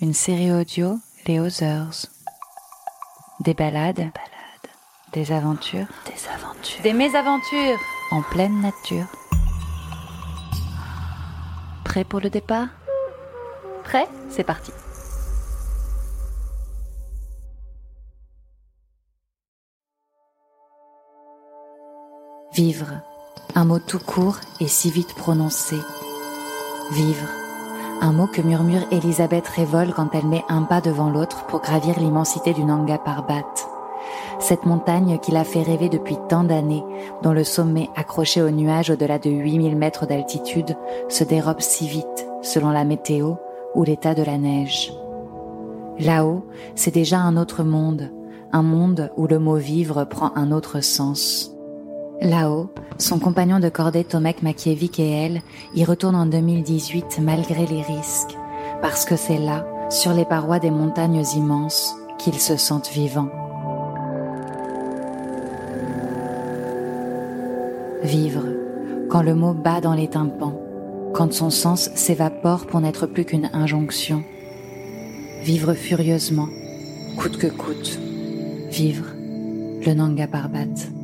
une série audio Les Others. Des balades, des aventures, Des aventures. des mésaventures en pleine nature. Prêt pour le départ? Prêt? C'est parti. Vivre, un mot tout court et si vite prononcé. Vivre, un mot que murmure Elisabeth Révol quand elle met un pas devant l'autre pour gravir l'immensité du Nanga Parbat. Cette montagne qui l'a fait rêver depuis tant d'années, dont le sommet accroché aux nuages au-delà de 8000 mètres d'altitude se dérobe si vite selon la météo ou l'état de la neige. Là-haut, c'est déjà un autre monde, un monde où le mot vivre prend un autre sens. Là-haut, son compagnon de cordée Tomek Makievic et elle y retournent en 2018 malgré les risques, parce que c'est là, sur les parois des montagnes immenses, qu'ils se sentent vivants. Vivre, quand le mot bat dans les tympans, quand son sens s'évapore pour n'être plus qu'une injonction. Vivre furieusement, coûte que coûte. Vivre, le Nanga Parbat.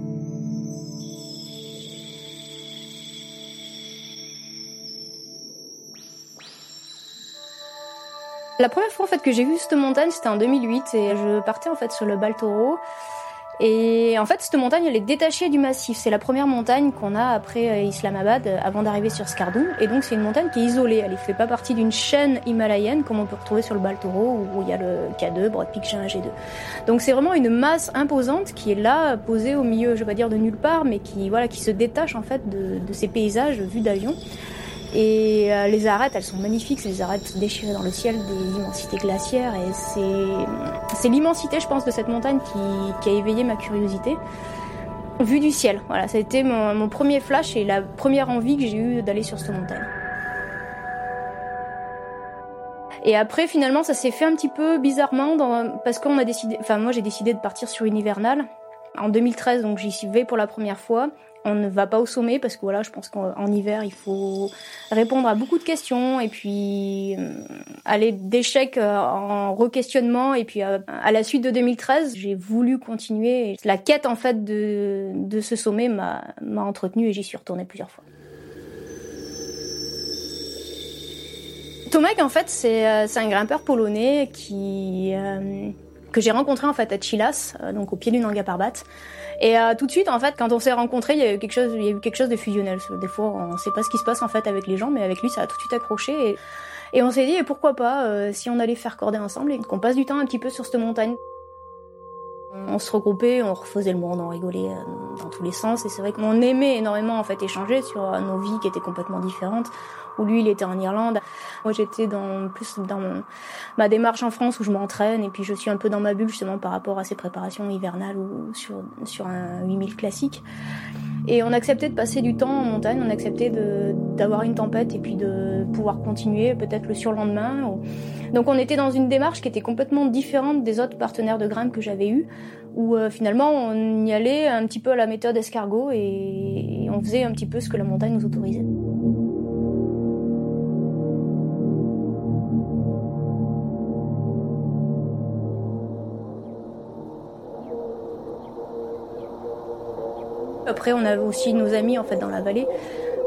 La première fois en fait que j'ai vu cette montagne, c'était en 2008 et je partais en fait sur le Baltoro. Et en fait, cette montagne, elle est détachée du massif. C'est la première montagne qu'on a après euh, Islamabad, euh, avant d'arriver sur Skardoum. Et donc, c'est une montagne qui est isolée. Elle ne fait pas partie d'une chaîne himalayenne, comme on peut retrouver sur le Baltoro, où il y a le K2, Broad Peak G1, G2. Donc, c'est vraiment une masse imposante qui est là, posée au milieu, je vais pas dire de nulle part, mais qui, voilà, qui se détache en fait de ces paysages vus d'avion. Et euh, les arêtes, elles sont magnifiques, c'est arêtes déchirées dans le ciel, des immensités glaciaires. Et c'est, l'immensité, je pense, de cette montagne qui, a éveillé ma curiosité. Vue du ciel, voilà, ça a été mon, premier flash et la première envie que j'ai eue d'aller sur cette montagne. Et après, finalement, ça s'est fait un petit peu bizarrement parce qu'on a décidé, enfin, moi, j'ai décidé de partir sur une hivernale. En 2013, donc, j'y vais pour la première fois. On ne va pas au sommet parce que voilà, je pense qu'en hiver, il faut répondre à beaucoup de questions et puis euh, aller d'échec euh, en re-questionnement. Et puis euh, à la suite de 2013, j'ai voulu continuer. La quête en fait de, ce sommet m'a entretenue et j'y suis retournée plusieurs fois. Tomek, en fait, c'est un grimpeur polonais qui que j'ai rencontré en fait à Chilas, euh, donc au pied du Nanga Parbat. Et euh, tout de suite, en fait, quand on s'est rencontrés, il y a eu quelque chose, il y a eu quelque chose de fusionnel. Des fois, on sait pas ce qui se passe en fait avec les gens, mais avec lui, ça a tout de suite accroché. Et, on s'est dit, pourquoi pas, euh, si on allait faire corder ensemble et qu'on passe du temps un petit peu sur cette montagne. On se regroupait, on refaisait le monde, on rigolait dans tous les sens. Et c'est vrai qu'on aimait énormément en fait échanger sur nos vies qui étaient complètement différentes. Où lui, il était en Irlande. Moi, j'étais dans plus dans mon- ma démarche en France où je m'entraîne et puis je suis un peu dans ma bulle justement par rapport à ces préparations hivernales ou sur sur un 8000 classique. Et on acceptait de passer du temps en montagne, on acceptait d'avoir une tempête et puis de pouvoir continuer peut-être le surlendemain. Donc on était dans une démarche qui était complètement différente des autres partenaires de grimpe que j'avais eus, où euh, finalement on y allait un petit peu à la méthode escargot et on faisait un petit peu ce que la montagne nous autorisait. Après, on avait aussi nos amis en fait dans la vallée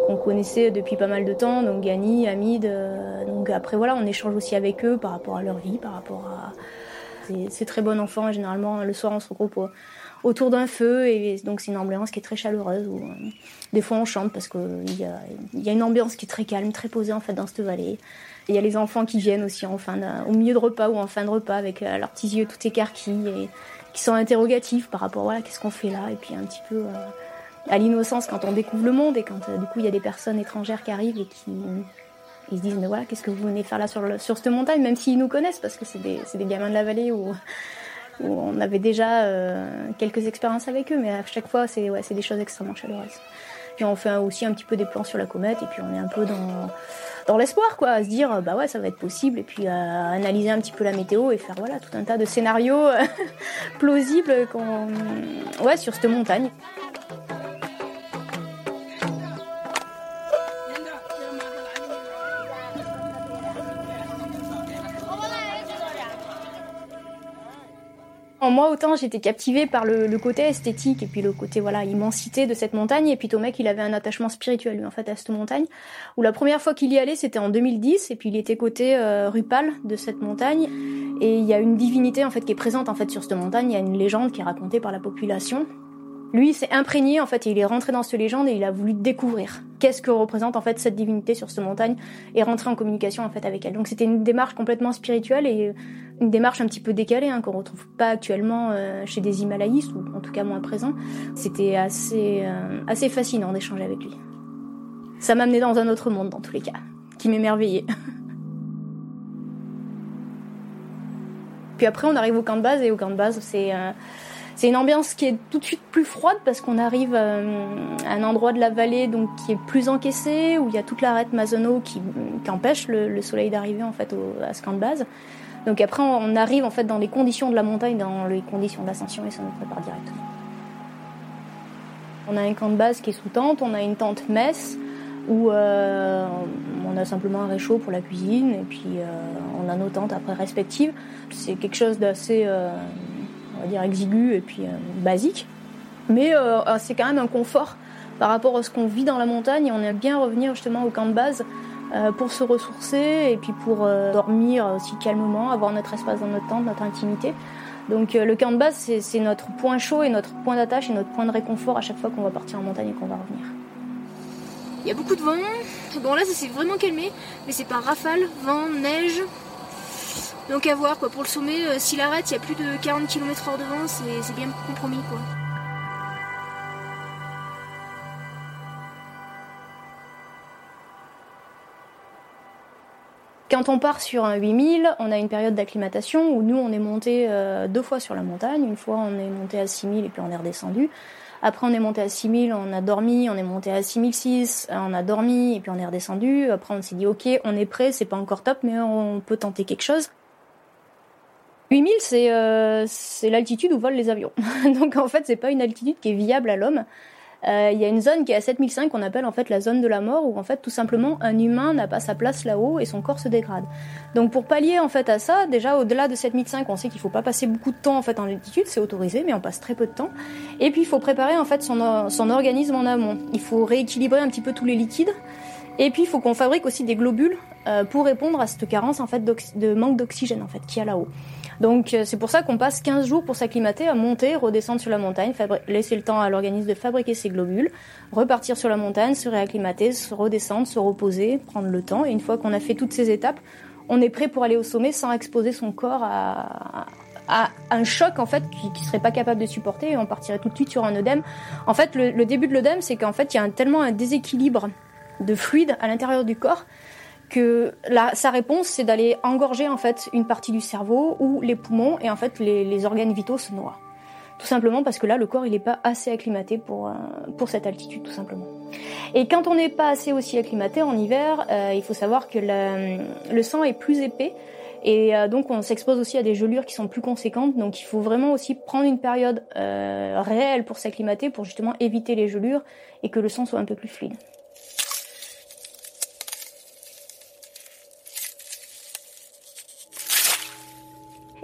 qu'on connaissait depuis pas mal de temps, donc Gani, Hamid. euh, donc après voilà, on échange aussi avec eux par rapport à leur vie, par rapport à c'est- très bon enfant. Généralement, le soir, on se regroupe au- autour d'un feu et donc c'est une ambiance qui est très chaleureuse. Euh, des fois, on chante parce qu'il y a, y a une ambiance qui est très calme, très posée en fait dans cette vallée. Il y a les enfants qui viennent aussi en fin au milieu de repas ou en fin de repas avec euh, leurs petits yeux tout écarquillés et qui sont interrogatifs par rapport voilà qu'est-ce qu'on fait là et puis un petit peu à l'innocence quand on découvre le monde et quand euh, du coup il y a des personnes étrangères qui arrivent et qui Ils se disent mais voilà qu'est-ce que vous venez faire là sur, cette montagne même s'ils nous connaissent parce que c'est des, gamins de la vallée où, où on avait déjà euh, quelques expériences avec eux mais à chaque fois c'est ouais, des choses extrêmement chaleureuses. Puis on fait aussi un petit peu des plans sur la comète et puis on est un peu dans dans l'espoir, quoi, à se dire, bah ouais, ça va être possible, et puis à analyser un petit peu la météo et faire voilà tout un tas de scénarios plausibles ouais, sur cette montagne. Moi, autant j'étais captivée par le, côté esthétique et puis le côté voilà immensité de cette montagne. Et puis Tomek, il avait un attachement spirituel lui en fait à cette montagne. Où la première fois qu'il y allait, c'était en 2010. Et puis il était côté euh, Rupal de cette montagne. Et il y a une divinité en fait qui est présente en fait sur cette montagne. Il y a une légende qui est racontée par la population. Lui, s'est imprégné en fait, et il est rentré dans cette légende et il a voulu découvrir qu'est-ce que représente en fait cette divinité sur cette montagne et rentrer en communication en fait avec elle. Donc c'était une démarche complètement spirituelle et une démarche un petit peu décalée hein, qu'on retrouve pas actuellement euh, chez des Himalayistes ou en tout cas moins présent. C'était assez euh, assez fascinant d'échanger avec lui. Ça m'a amené dans un autre monde dans tous les cas, qui m'émerveillait. Puis après on arrive au camp de base et au camp de base c'est euh, c'est une ambiance qui est tout de suite plus froide parce qu'on arrive euh, à un endroit de la vallée donc qui est plus encaissé où il y a toute l'arête Mazono qui, qui empêche le, soleil d'arriver en fait à camp de base. Donc après on arrive en fait dans les conditions de la montagne, dans les conditions de l'ascension et ça nous prépare directement. On a un camp de base qui est sous tente, on a une tente messe où euh, on a simplement un réchaud pour la cuisine et puis euh, on a nos tentes après respectives. C'est quelque chose d'assez on va dire exigu et puis euh, basique. Mais euh, euh, c'est quand même un confort par rapport à ce qu'on vit dans la montagne on aime bien revenir justement au camp de base pour se ressourcer et puis pour dormir aussi calmement, avoir notre espace dans notre tente, notre intimité. Donc le camp de base, c'est notre point chaud et notre point d'attache et notre point de réconfort à chaque fois qu'on va partir en montagne et qu'on va revenir. Il y a beaucoup de vent. Bon là, ça s'est vraiment calmé, mais c'est pas rafale, vent, neige, donc à voir quoi. Pour le sommet, euh, s'il arrête, il y a plus de 40 km h de vent, c'est bien compromis quoi. Quand on part sur un 8000, on a une période d'acclimatation où nous on est monté euh, deux fois sur la montagne. Une fois on est monté à 6000 et puis on est redescendu. Après on est monté à 6000, on a dormi, on est monté à 6006, on a dormi et puis on est redescendu. Après on s'est dit ok, on est prêt, c'est pas encore top mais on peut tenter quelque chose. 8000, c'est euh, c'est l'altitude où volent les avions. Donc en fait, c'est pas une altitude qui est viable à l'homme. Euh, il y a une zone qui est à 7005 qu'on appelle en fait la zone de la mort où en fait tout simplement un humain n'a pas sa place là-haut et son corps se dégrade. Donc pour pallier en fait à ça, déjà au-delà de 7005, on sait qu'il faut pas passer beaucoup de temps en fait en altitude, c'est autorisé mais on passe très peu de temps. Et puis il faut préparer en fait son, son organisme en amont. Il faut rééquilibrer un petit peu tous les liquides. Et puis il faut qu'on fabrique aussi des globules euh, pour répondre à cette carence en fait de manque d'oxygène en fait qu'il y a là-haut. Donc euh, c'est pour ça qu'on passe 15 jours pour s'acclimater, à monter, redescendre sur la montagne, laisser le temps à l'organisme de fabriquer ses globules, repartir sur la montagne, se réacclimater, se redescendre, se reposer, prendre le temps. Et une fois qu'on a fait toutes ces étapes, on est prêt pour aller au sommet sans exposer son corps à, un choc en fait qui, serait pas capable de supporter et on partirait tout de suite sur un œdème. En fait, le, le début de l'œdème, c'est qu'en fait il y a tellement un déséquilibre de fluide à l'intérieur du corps que sa réponse, c'est d'aller engorger en fait une partie du cerveau ou les poumons et en fait les, organes vitaux se noient. Tout simplement parce que là, le corps, il n'est pas assez acclimaté pour, euh, pour cette altitude, tout simplement. Et quand on n'est pas assez aussi acclimaté en hiver, euh, il faut savoir que le, sang est plus épais et euh, donc on s'expose aussi à des gelures qui sont plus conséquentes. Donc il faut vraiment aussi prendre une période réelle pour s'acclimater, pour justement éviter les gelures et que le sang soit un peu plus fluide.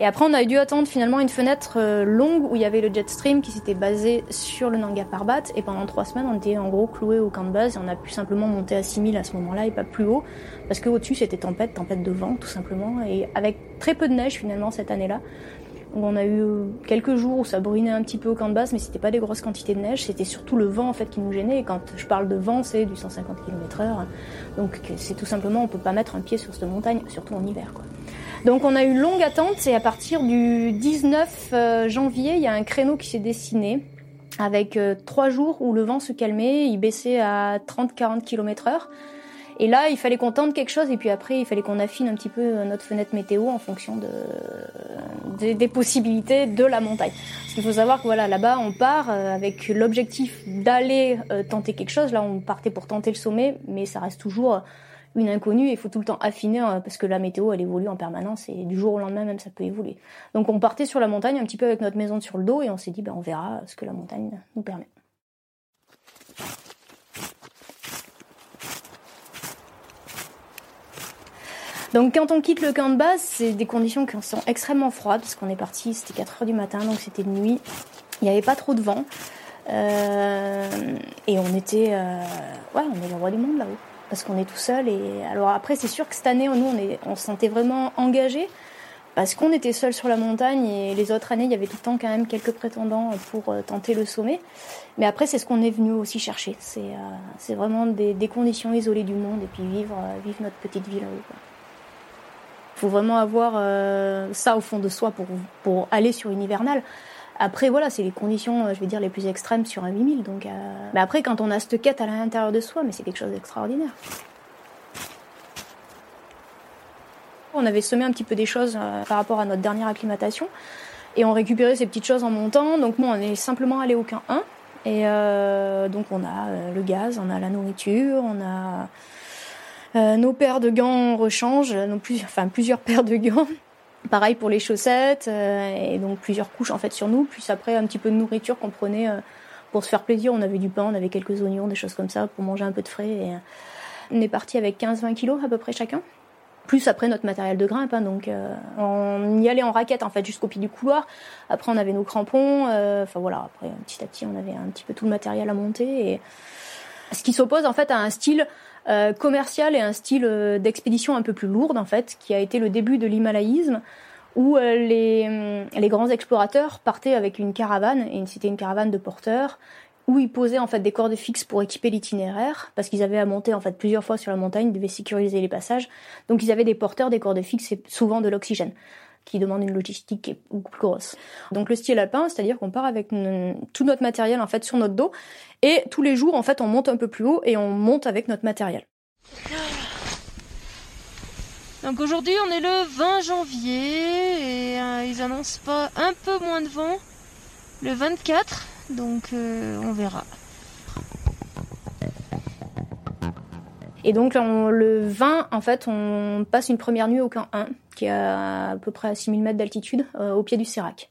Et après, on a dû attendre finalement une fenêtre euh, longue où il y avait le jet stream qui s'était basé sur le Nanga Parbat. Et pendant trois semaines, on était en gros cloué au camp de base et on a pu simplement monter à 6000 à ce moment-là et pas plus haut. Parce qu'au-dessus, c'était tempête, tempête de vent tout simplement. Et avec très peu de neige finalement cette année-là. On a eu euh, quelques jours où ça brunait un petit peu au camp de base, mais c'était pas des grosses quantités de neige, c'était surtout le vent en fait qui nous gênait. Et quand je parle de vent, c'est du 150 km/h. Donc c'est tout simplement, on peut pas mettre un pied sur cette montagne, surtout en hiver. Quoi. Donc on a eu longue attente et à partir du 19 euh, janvier, il y a un créneau qui s'est dessiné avec euh, trois jours où le vent se calmait, il baissait à 30-40 km heure. Et là, il fallait qu'on tente quelque chose et puis après, il fallait qu'on affine un petit peu notre fenêtre météo en fonction de, des, possibilités de la montagne. Parce qu'il faut savoir que voilà, là-bas, on part euh, avec l'objectif d'aller euh, tenter quelque chose. Là, on partait pour tenter le sommet, mais ça reste toujours une inconnue. Il faut tout le temps affiner euh, parce que la météo, elle évolue en permanence et du jour au lendemain même, ça peut évoluer. Donc, on partait sur la montagne un petit peu avec notre maison sur le dos et on s'est dit, ben, on verra ce que la montagne nous permet. Donc quand on quitte le camp de base, c'est des conditions qui sont extrêmement froides parce qu'on est parti, c'était 4 heures du matin, donc c'était de nuit. Il n'y avait pas trop de vent. Euh, et on était, euh, ouais, on est le roi du monde là-haut parce qu'on est tout seul. Et alors après, c'est sûr que cette année, nous, on, se sentait vraiment engagés parce qu'on était seul sur la montagne et les autres années, il y avait tout le temps quand même quelques prétendants pour euh, tenter le sommet. Mais après, c'est ce qu'on est venu aussi chercher. C'est vraiment des, conditions isolées du monde et puis vivre, vivre notre petite ville. Quoi faut vraiment avoir euh, ça au fond de soi pour, pour aller sur une hivernale. Après, voilà, c'est les conditions, euh, je vais dire, les plus extrêmes sur un 8000. Donc, euh, Mais après, quand on a cette quête à l'intérieur de soi, mais c'est quelque chose d'extraordinaire. On avait semé un petit peu des choses par rapport à notre dernière acclimatation. Et on récupérait ces petites choses en montant. Donc, moi, on est simplement allé au camp 1. Et donc, on a le gaz, on a la nourriture, on a euh, nos paires de gants rechange, non plus, enfin plusieurs paires de gants. Pareil pour les chaussettes euh, et donc plusieurs couches en fait sur nous. Puis après un petit peu de nourriture qu'on prenait euh, pour se faire plaisir. On avait du pain, on avait quelques oignons, des choses comme ça pour manger un peu de frais. Et, on est parti avec 15-20 kilos à peu près chacun. Plus après notre matériel de grimpe, hein, donc on y allait en raquette en fait jusqu'au pied du couloir. Après on avait nos crampons, enfin voilà. Après petit à petit on avait un petit peu tout le matériel à monter et ce qui s'oppose en fait à un style euh, commercial et un style euh, d'expédition un peu plus lourde en fait, qui a été le début de l'himalayisme, où euh, les, les, grands explorateurs partaient avec une caravane, et c'était une caravane de porteurs, où ils posaient en fait des cordes fixes pour équiper l'itinéraire, parce qu'ils avaient à monter en fait plusieurs fois sur la montagne, ils devaient sécuriser les passages, donc ils avaient des porteurs, des cordes fixes et souvent de l'oxygène qui demande une logistique qui est beaucoup plus grosse. Donc le style alpin, c'est-à-dire qu'on part avec tout notre matériel en fait sur notre dos et tous les jours en fait on monte un peu plus haut et on monte avec notre matériel. Donc aujourd'hui on est le 20 janvier et euh, ils annoncent pas un peu moins de vent le 24 donc euh, on verra. Et donc le 20 en fait on passe une première nuit au camp 1 qui est à, peu près à 6000 mètres d'altitude, euh, au pied du Sérac.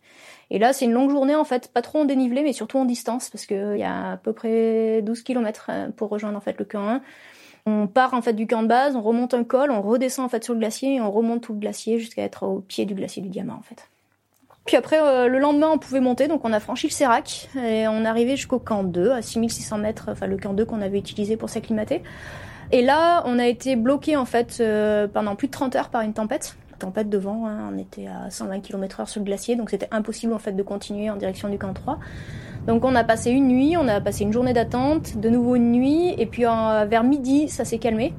Et là, c'est une longue journée en fait, pas trop en dénivelé, mais surtout en distance, parce qu'il y a à peu près 12 km euh, pour rejoindre en fait le camp 1. On part en fait du camp de base, on remonte un col, on redescend en fait sur le glacier et on remonte tout le glacier jusqu'à être au pied du glacier du Diamant en fait. Puis après, euh, le lendemain, on pouvait monter, donc on a franchi le Sérac et on est arrivé jusqu'au camp 2, à 6600 mètres, enfin le camp 2 qu'on avait utilisé pour s'acclimater. Et là, on a été bloqué en fait pendant plus de 30 heures par une tempête tempête de vent. Hein. On était à 120 km/h sur le glacier, donc c'était impossible en fait de continuer en direction du camp 3. Donc on a passé une nuit, on a passé une journée d'attente, de nouveau une nuit, et puis vers midi, ça s'est calmé.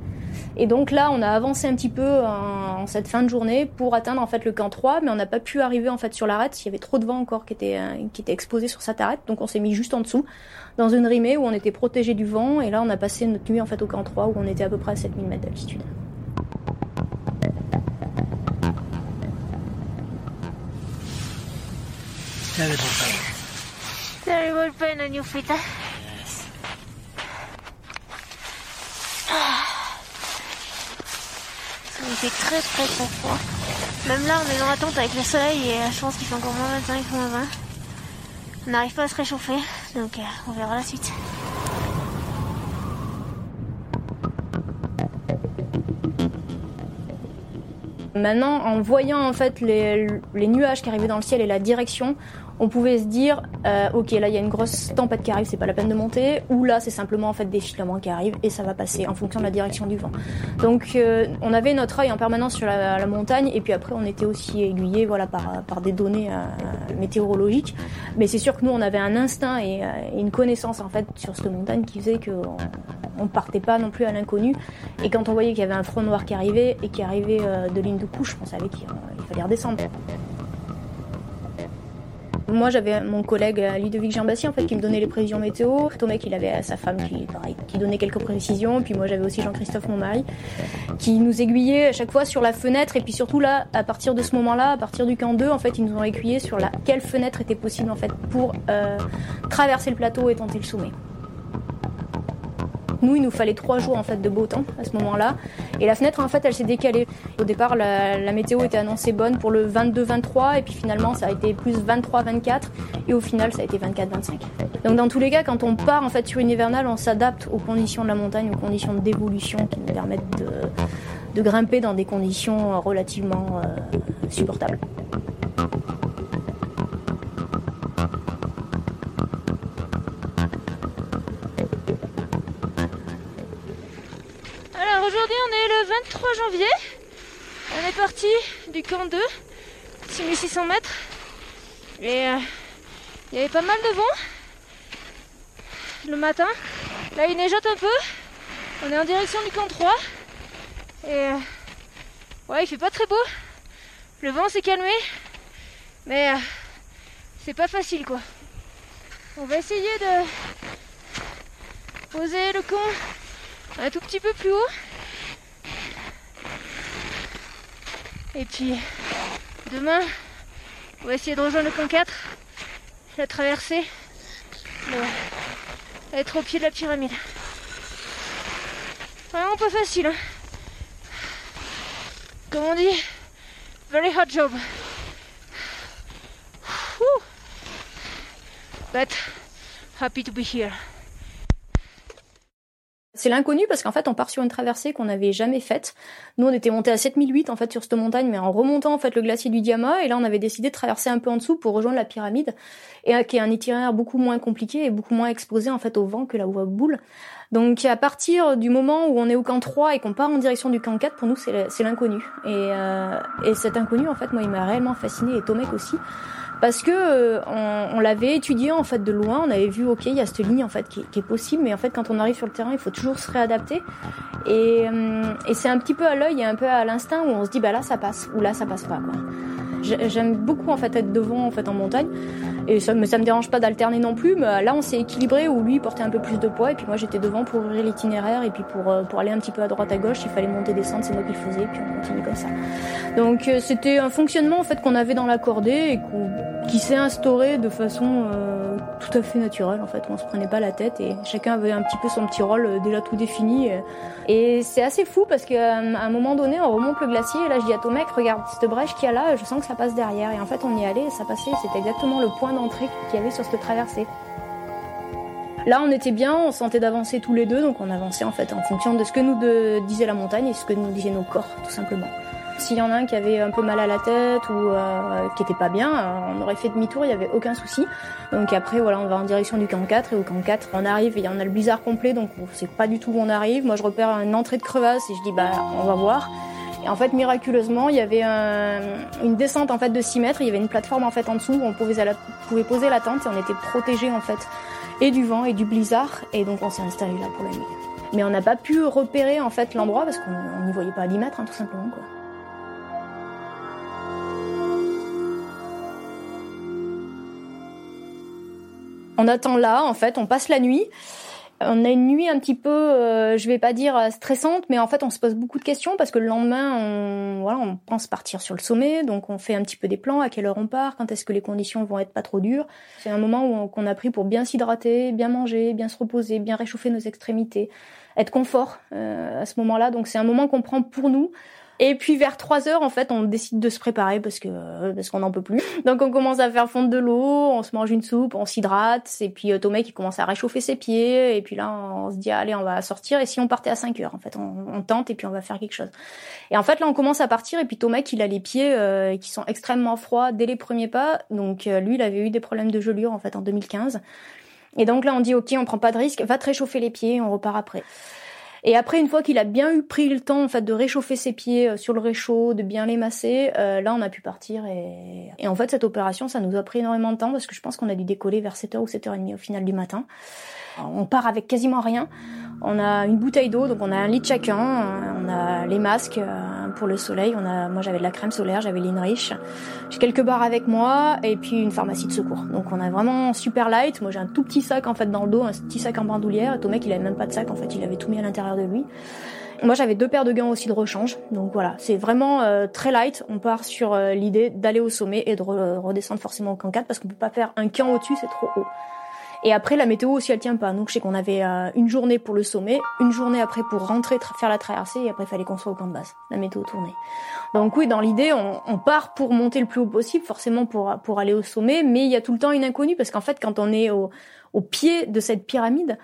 Et donc là, on a avancé un petit peu en, cette fin de journée pour atteindre en fait le camp 3, mais on n'a pas pu arriver en fait sur l'arête. Il y avait trop de vent encore qui était, euh, qui était exposé sur cette arête, donc on s'est mis juste en dessous, dans une rimée où on était protégé du vent. Et là, on a passé notre nuit en fait au camp 3 où on était à peu près à 7000 mètres d'altitude. Terrible pain. Terrible pain on your feet. Yes. Il fait très très très froid. Même là, on est dans la tente avec le soleil et je pense qu'il fait encore moins 25, moins 20. On n'arrive pas à se réchauffer, donc on verra la suite. Maintenant, en voyant en fait les, les, nuages qui arrivaient dans le ciel et la direction, on pouvait se dire, euh, ok, là il y a une grosse tempête qui arrive, c'est pas la peine de monter, ou là c'est simplement en fait des filaments qui arrivent et ça va passer en fonction de la direction du vent. Donc euh, on avait notre œil en permanence sur la, montagne et puis après on était aussi aiguillé voilà par, par des données euh, météorologiques. Mais c'est sûr que nous on avait un instinct et, et, une connaissance en fait sur cette montagne qui faisait qu'on on partait pas non plus à l'inconnu. Et quand on voyait qu'il y avait un front noir qui arrivait et qui arrivait de ligne de couche, on savait qu'il fallait redescendre. Moi, j'avais mon collègue euh, Ludovic Jean-Bastien en fait, qui me donnait les prévisions météo. Tomek, il avait sa femme qui, donnait quelques précisions. Puis moi, j'avais aussi Jean-Christophe, mon mari, qui nous aiguillait à chaque fois sur la fenêtre. Et puis surtout là, à partir de ce moment-là, à partir du camp 2, en fait, ils nous ont aiguillé sur la, quelle fenêtre était possible en fait pour euh, traverser le plateau et tenter le sommet. Nous, il nous fallait trois jours en fait de beau temps à ce moment-là. Et la fenêtre, en fait, elle s'est décalée. Au départ, la, météo était annoncée bonne pour le 22-23, et puis finalement, ça a été plus 23-24, et au final, ça a été 24-25. Donc, dans tous les cas, quand on part en fait sur une hivernale, on s'adapte aux conditions de la montagne, aux conditions d'évolution qui nous permettent de, grimper dans des conditions relativement euh, supportables. Aujourd'hui on est le 23 janvier. On est parti du camp 2, 6600 mètres. Et euh, il y avait pas mal de vent le matin. Là il neigeote un peu. On est en direction du camp 3. Et euh, ouais il fait pas très beau. Le vent s'est calmé. Mais euh, c'est pas facile quoi. On va essayer de poser le camp un tout petit peu plus haut. Et puis demain, on va essayer de rejoindre le camp 4, la traversée, être au pied de la pyramide. Vraiment pas facile. Hein. Comme on dit, very hard job. But happy to be here. C'est l'inconnu parce qu'en fait, on part sur une traversée qu'on n'avait jamais faite. Nous, on était monté à 7008 en fait sur cette montagne, mais en remontant en fait le glacier du Diama. Et là, on avait décidé de traverser un peu en dessous pour rejoindre la pyramide, et euh, qui est un itinéraire beaucoup moins compliqué et beaucoup moins exposé en fait au vent que la voie boule. Donc à partir du moment où on est au camp 3 et qu'on part en direction du camp 4, pour nous c'est l'inconnu. Et, euh, et cet inconnu en fait, moi, il m'a réellement fasciné et Tomek aussi parce que euh, on, l'avait étudié en fait de loin, on avait vu ok il y a cette ligne en fait qui, est possible, mais en fait quand on arrive sur le terrain il faut toujours se réadapter. Et, euh, c'est un petit peu à l'œil et un peu à l'instinct où on se dit bah là ça passe. Ou là ça passe pas. J'aime beaucoup en fait être devant en fait en montagne et ça me ça me dérange pas d'alterner non plus mais là on s'est équilibré où lui portait un peu plus de poids et puis moi j'étais devant pour ouvrir l'itinéraire et puis pour euh, pour aller un petit peu à droite à gauche il fallait monter descendre c'est moi qui le faisais et puis on continue comme ça. Donc c'était un fonctionnement en fait qu'on avait dans la cordée et qui s'est instauré de façon euh, tout à fait naturelle en fait. On se prenait pas la tête et chacun avait un petit peu son petit rôle euh, déjà tout défini. Et c'est assez fou parce qu'à un moment donné, on remonte le glacier et là je dis à ton mec, regarde cette brèche qu'il y a là, je sens que ça passe derrière. Et en fait, on y allait et ça passait. C'était exactement le point d'entrée qu'il y avait sur cette traversée. Là, on était bien, on sentait d'avancer tous les deux, donc on avançait en fait en fonction de ce que nous disait la montagne et ce que nous disaient nos corps, tout simplement. S'il y en a un qui avait un peu mal à la tête ou euh, qui était pas bien, euh, on aurait fait demi-tour, il y avait aucun souci. Donc après, voilà, on va en direction du camp 4 et au camp 4, on arrive et on a le blizzard complet, donc on sait pas du tout où on arrive. Moi, je repère une entrée de crevasse et je dis bah on va voir. Et en fait, miraculeusement, il y avait une descente en fait de 6 mètres. Il y avait une plateforme en fait en dessous où on pouvait, pouvait poser la tente et on était protégé en fait et du vent et du blizzard. Et donc on s'est installé là pour la nuit. Mais on n'a pas pu repérer en fait l'endroit parce qu'on n'y voyait pas à 10 mètres, hein, tout simplement quoi. On attend là, en fait, on passe la nuit. On a une nuit un petit peu, euh, je vais pas dire stressante, mais en fait, on se pose beaucoup de questions parce que le lendemain, on, voilà, on pense partir sur le sommet, donc on fait un petit peu des plans, à quelle heure on part, quand est-ce que les conditions vont être pas trop dures? C'est un moment qu'on a pris pour bien s'hydrater, bien manger, bien se reposer, bien réchauffer nos extrémités, être confort euh, à ce moment-là. Donc c'est un moment qu'on prend pour nous. Et puis vers 3 heures, en fait, on décide de se préparer parce que euh, parce qu'on n'en peut plus. Donc on commence à faire fondre de l'eau, on se mange une soupe, on s'hydrate. Et puis euh, Thomas qui commence à réchauffer ses pieds. Et puis là, on se dit allez, on va sortir. Et si on partait à 5 heures, en fait, on, tente et puis on va faire quelque chose. Et en fait, là, on commence à partir. Et puis Thomas, il a les pieds euh, qui sont extrêmement froids dès les premiers pas. Donc lui, il avait eu des problèmes de gelure en fait en 2015. Et donc là, on dit ok, on prend pas de risque, va te réchauffer les pieds, on repart après. Et après, une fois qu'il a bien eu pris le temps en fait de réchauffer ses pieds euh, sur le réchaud, de bien les masser, euh, là on a pu partir. Et... et en fait, cette opération, ça nous a pris énormément de temps parce que je pense qu'on a dû décoller vers 7h ou 7h30 au final du matin. On part avec quasiment rien. On a une bouteille d'eau, donc on a un litre chacun. On a les masques, un pour le soleil. On a, moi j'avais de la crème solaire, j'avais l'Inrich, j'ai quelques barres avec moi et puis une pharmacie de secours. Donc on a vraiment super light. Moi j'ai un tout petit sac en fait dans le dos, un petit sac en bandoulière. Et mec il avait même pas de sac en fait, il avait tout mis à l'intérieur de lui. Moi, j'avais deux paires de gants aussi de rechange. Donc voilà, c'est vraiment euh, très light. On part sur euh, l'idée d'aller au sommet et de redescendre forcément au camp 4 parce qu'on peut pas faire un camp au-dessus, c'est trop haut. Et après, la météo aussi, elle tient pas. Donc je sais qu'on avait euh, une journée pour le sommet, une journée après pour rentrer, faire la traversée, et après, il fallait qu'on soit au camp de base. La météo tournait. Donc oui, dans l'idée, on, on, part pour monter le plus haut possible, forcément pour, pour aller au sommet, mais il y a tout le temps une inconnue parce qu'en fait, quand on est au, au pied de cette pyramide,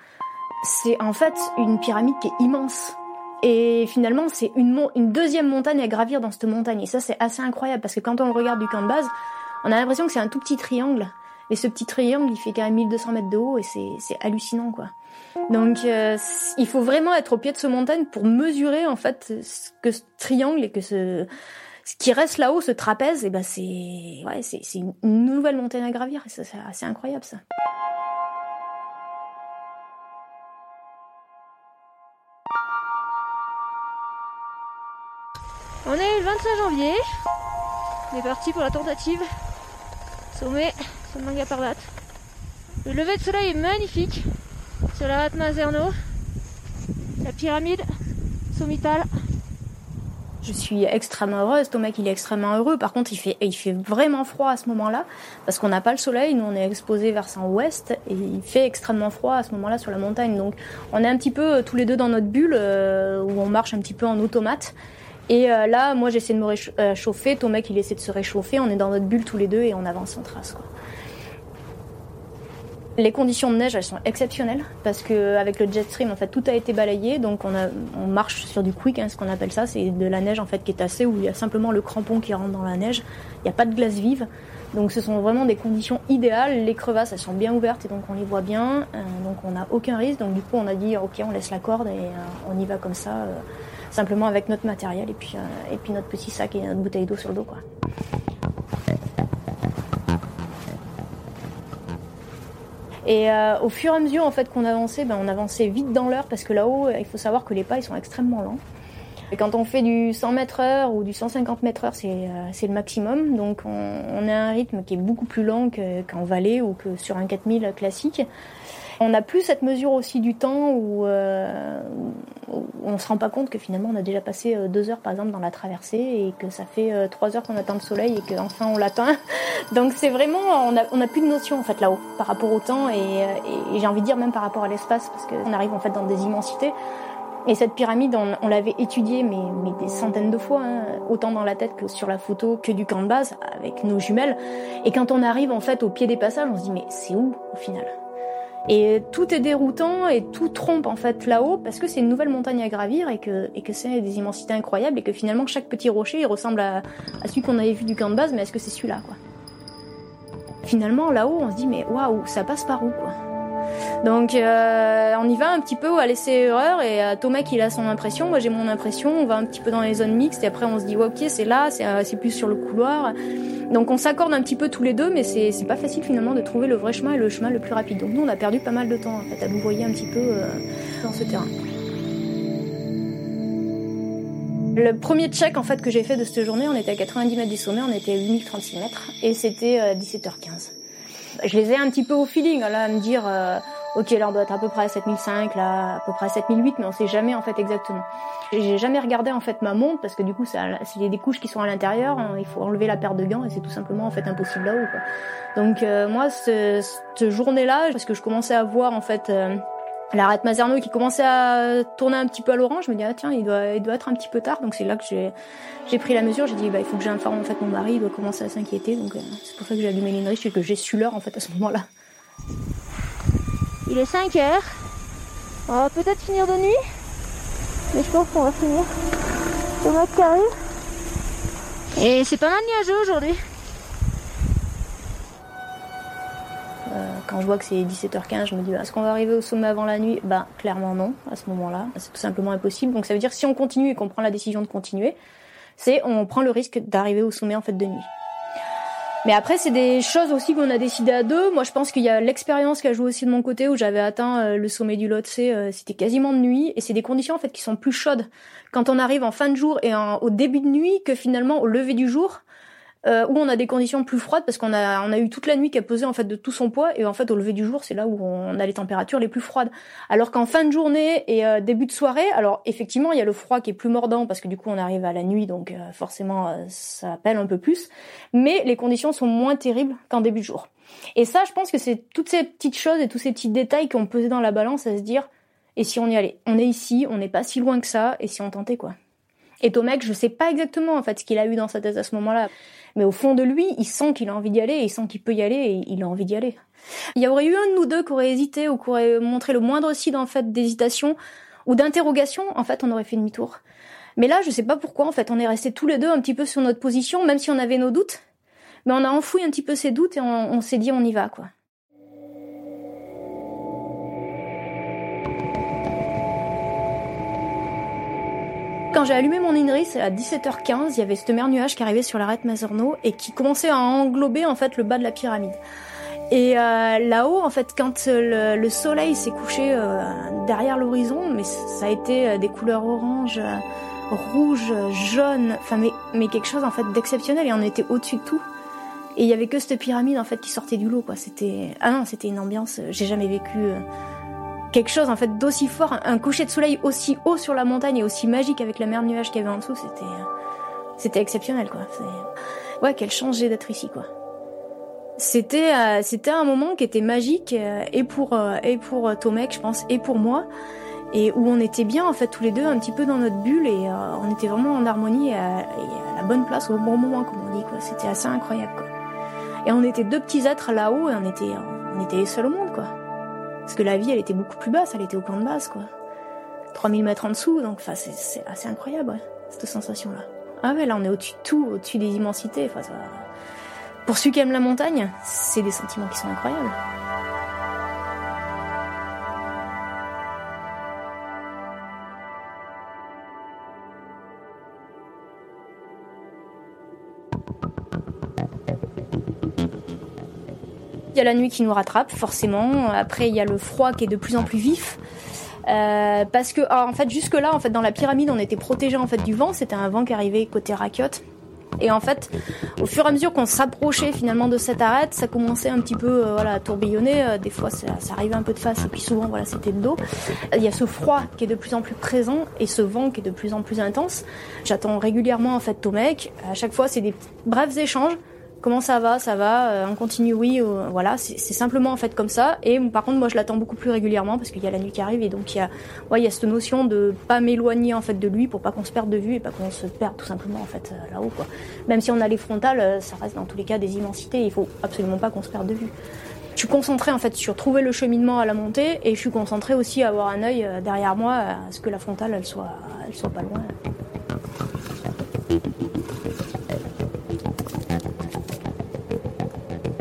c'est en fait une pyramide qui est immense. Et finalement, c'est une, une deuxième montagne à gravir dans cette montagne. Et ça, c'est assez incroyable parce que quand on le regarde du camp de base, on a l'impression que c'est un tout petit triangle. Et ce petit triangle, il fait quand même 1200 mètres de haut et c'est hallucinant, quoi. Donc, euh, il faut vraiment être au pied de ce montagne pour mesurer, en fait, ce que ce triangle et que ce, qui reste là-haut, ce trapèze, et ben c'est, une nouvelle montagne à gravir. C'est assez incroyable, ça. On est le 25 janvier. On est parti pour la tentative. Sommet le lever de soleil est magnifique sur la Mazerno. La pyramide sommitale. Je suis extrêmement heureuse. Mec, il est extrêmement heureux. Par contre, il fait, vraiment froid à ce moment-là parce qu'on n'a pas le soleil. Nous, on est exposé vers ouest et il fait extrêmement froid à ce moment-là sur la montagne. Donc, on est un petit peu euh, tous les deux dans notre bulle euh, où on marche un petit peu en automate. Et euh, là, moi, j'essaie de me réchauffer. Mec, il essaie de se réchauffer. On est dans notre bulle tous les deux et on avance en trace. Quoi. Les conditions de neige, elles sont exceptionnelles parce que avec le jet stream, en fait, tout a été balayé. Donc, on, marche sur du quick, hein, ce qu'on appelle ça. C'est de la neige en fait qui est assez où il y a simplement le crampon qui rentre dans la neige. Il n'y a pas de glace vive. Donc, ce sont vraiment des conditions idéales. Les crevasses, elles sont bien ouvertes et donc on les voit bien. Euh, donc, on n'a aucun risque. Donc, du coup, on a dit, ok, on laisse la corde et on y va comme ça simplement avec notre matériel et puis, euh, notre petit sac et notre bouteille d'eau sur le dos. Et euh, au fur et à mesure en fait qu'on avançait, ben, on avançait vite dans l'heure parce que là-haut, il faut savoir que les pas ils sont extrêmement lents. Et quand on fait du 100 mètres heure ou du 150 mètres heure, c'est euh, le maximum. Donc on, on, a un rythme qui est beaucoup plus lent qu'en vallée ou que sur un 4000 classique. On n'a plus cette mesure aussi du temps où, euh, où on se rend pas compte que finalement on a déjà passé euh, deux heures par exemple dans la traversée et que ça fait euh, trois heures qu'on attend le soleil et qu'enfin on l'atteint. Donc c'est vraiment, on a, on a plus de notion en fait là-haut par rapport au temps et, et, j'ai envie de dire même par rapport à l'espace parce qu'on arrive en fait dans des immensités. Et cette pyramide, on, l'avait étudiée mais, mais, des centaines de fois, hein, autant dans la tête que sur la photo, que du camp de base avec nos jumelles. Et quand on arrive en fait au pied des passages, on se dit mais c'est où au final? Et tout est déroutant et tout trompe en fait là-haut parce que c'est une nouvelle montagne à gravir et que, et que c'est des immensités incroyables et que finalement chaque petit rocher il ressemble à, à celui qu'on avait vu du camp de base mais est-ce que c'est celui-là quoi? Finalement là-haut on se dit mais waouh ça passe par où quoi? Donc euh, on y va un petit peu à laisser erreur et euh, Tomek il a son impression, moi j'ai mon impression, on va un petit peu dans les zones mixtes et après on se dit ouais, ok c'est là, c'est euh, plus sur le couloir. Donc on s'accorde un petit peu tous les deux mais c'est pas facile finalement de trouver le vrai chemin et le chemin le plus rapide. Donc nous on a perdu pas mal de temps en fait à nous voyer un petit peu euh, dans ce terrain. Le premier check en fait que j'ai fait de cette journée, on était à 90 mètres du sommet, on était à 8036 mètres et c'était 17h15. Je les ai un petit peu au feeling, là, à me dire, euh, ok, là on doit être à peu près à 7005, là à peu près à 7008, mais on sait jamais en fait exactement. J'ai jamais regardé en fait ma montre parce que du coup, s'il y a des couches qui sont à l'intérieur, hein, il faut enlever la paire de gants et c'est tout simplement en fait impossible là-haut. Donc euh, moi, ce, cette journée-là, parce que je commençais à voir en fait euh, l'arrêt Mazerno qui commençait à tourner un petit peu à l'orange, je me dis ah tiens il doit être un petit peu tard donc c'est là que j'ai pris la mesure, j'ai dit bah il faut que j'informe en fait mon mari, il doit commencer à s'inquiéter donc euh, c'est pour ça que j'ai allumé l'inrich et que j'ai su l'heure en fait à ce moment-là. Il est 5 heures. On va peut-être finir de nuit. Mais je pense qu'on va finir au mois qui. Et c'est pas mal nuageux aujourd'hui. Quand je vois que c'est 17h15, je me dis est-ce qu'on va arriver au sommet avant la nuit? Bah clairement non, à ce moment-là, c'est tout simplement impossible. Donc ça veut dire si on continue et qu'on prend la décision de continuer, c'est on prend le risque d'arriver au sommet en fait de nuit. Mais après, c'est des choses aussi qu'on a décidé à deux. Moi, je pense qu'il y a l'expérience qui a joué aussi de mon côté, où j'avais atteint euh, le sommet du Lhotse, euh, c'était quasiment de nuit, et c'est des conditions en fait qui sont plus chaudes quand on arrive en fin de jour et au début de nuit que finalement au lever du jour euh, où on a des conditions plus froides parce qu'on a on a eu toute la nuit qui a pesé en fait de tout son poids et en fait au lever du jour c'est là où on a les températures les plus froides. Alors qu'en fin de journée et euh, début de soirée, alors effectivement il y a le froid qui est plus mordant parce que du coup on arrive à la nuit donc euh, forcément euh, ça pèle un peu plus, mais les conditions sont moins terribles qu'en début de jour. Et ça je pense que c'est toutes ces petites choses et tous ces petits détails qui ont pesé dans la balance à se dire et si on y allait, on est ici, on n'est pas si loin que ça et si on tentait quoi? Et Tomek, je sais pas exactement en fait ce qu'il a eu dans sa tête à ce moment-là, mais au fond de lui, il sent qu'il a envie d'y aller, il sent qu'il peut y aller, et il a envie d'y aller. Il y aurait eu un de nous deux qui aurait hésité ou qui aurait montré le moindre signe en fait d'hésitation ou d'interrogation, en fait, on aurait fait demi-tour. Mais là, je sais pas pourquoi, en fait, on est restés tous les deux un petit peu sur notre position, même si on avait nos doutes. Mais on a enfoui un petit peu ces doutes et on, on s'est dit on y va, quoi. Quand j'ai allumé mon INRIS à 17h15, il y avait cette mer nuage qui arrivait sur l'arête Mazorno et qui commençait à englober en fait le bas de la pyramide. Et euh, là-haut, en fait, quand le, le soleil s'est couché euh, derrière l'horizon, mais ça a été euh, des couleurs orange, euh, rouge, jaune, enfin mais, mais quelque chose en fait d'exceptionnel et on était au-dessus de tout. Et il y avait que cette pyramide en fait qui sortait du lot quoi. C'était ah non, c'était une ambiance. J'ai jamais vécu quelque chose en fait d'aussi fort, un coucher de soleil aussi haut sur la montagne et aussi magique avec la mer de nuages qu'il y avait en dessous, c'était c'était exceptionnel quoi. Ouais, quel changé d'être ici quoi. C'était euh, c'était un moment qui était magique euh, et pour euh, et pour Tomek je pense et pour moi et où on était bien en fait tous les deux un petit peu dans notre bulle et on était vraiment en harmonie et à, la bonne place au bon moment comme on dit quoi. C'était assez incroyable quoi. Et on était deux petits êtres là-haut et on était on était seuls au monde quoi. Parce que la vie, elle était beaucoup plus basse, elle était au point de base, quoi. 3000 mètres en dessous, donc c'est assez incroyable, cette sensation-là. Ah ouais, là, on est au-dessus de tout, au-dessus des immensités. Enfin. Pour ceux qui aiment la montagne, c'est des sentiments qui sont incroyables. Il y a la nuit qui nous rattrape, forcément. Après, il y a le froid qui est de plus en plus vif. Euh, parce que, en fait, jusque là, en fait, dans la pyramide, on était protégé en fait du vent. C'était un vent qui arrivait côté Rakiote. Et en fait, au fur et à mesure qu'on s'approchait finalement de cette arête, ça commençait un petit peu euh, voilà, à tourbillonner. Euh, des fois, ça, ça, arrivait un peu de face et puis souvent, voilà, c'était de dos. Il y a ce froid qui est de plus en plus présent et ce vent qui est de plus en plus intense. J'attends régulièrement en fait Tomek. À chaque fois, c'est des brefs échanges. Comment ça va Ça va euh, On continue Oui. Euh, voilà, c'est simplement en fait comme ça. Et par contre, moi, je l'attends beaucoup plus régulièrement parce qu'il y a la nuit qui arrive et donc il y a, ouais, il y a cette notion de pas m'éloigner en fait de lui pour pas qu'on se perde de vue et pas qu'on se perde tout simplement en fait euh, là-haut. Même si on a les frontales, ça reste dans tous les cas des immensités. Il faut absolument pas qu'on se perde de vue. Je suis concentrée en fait sur trouver le cheminement à la montée et je suis concentrée aussi à avoir un œil derrière moi à ce que la frontale elle soit, elle soit pas loin.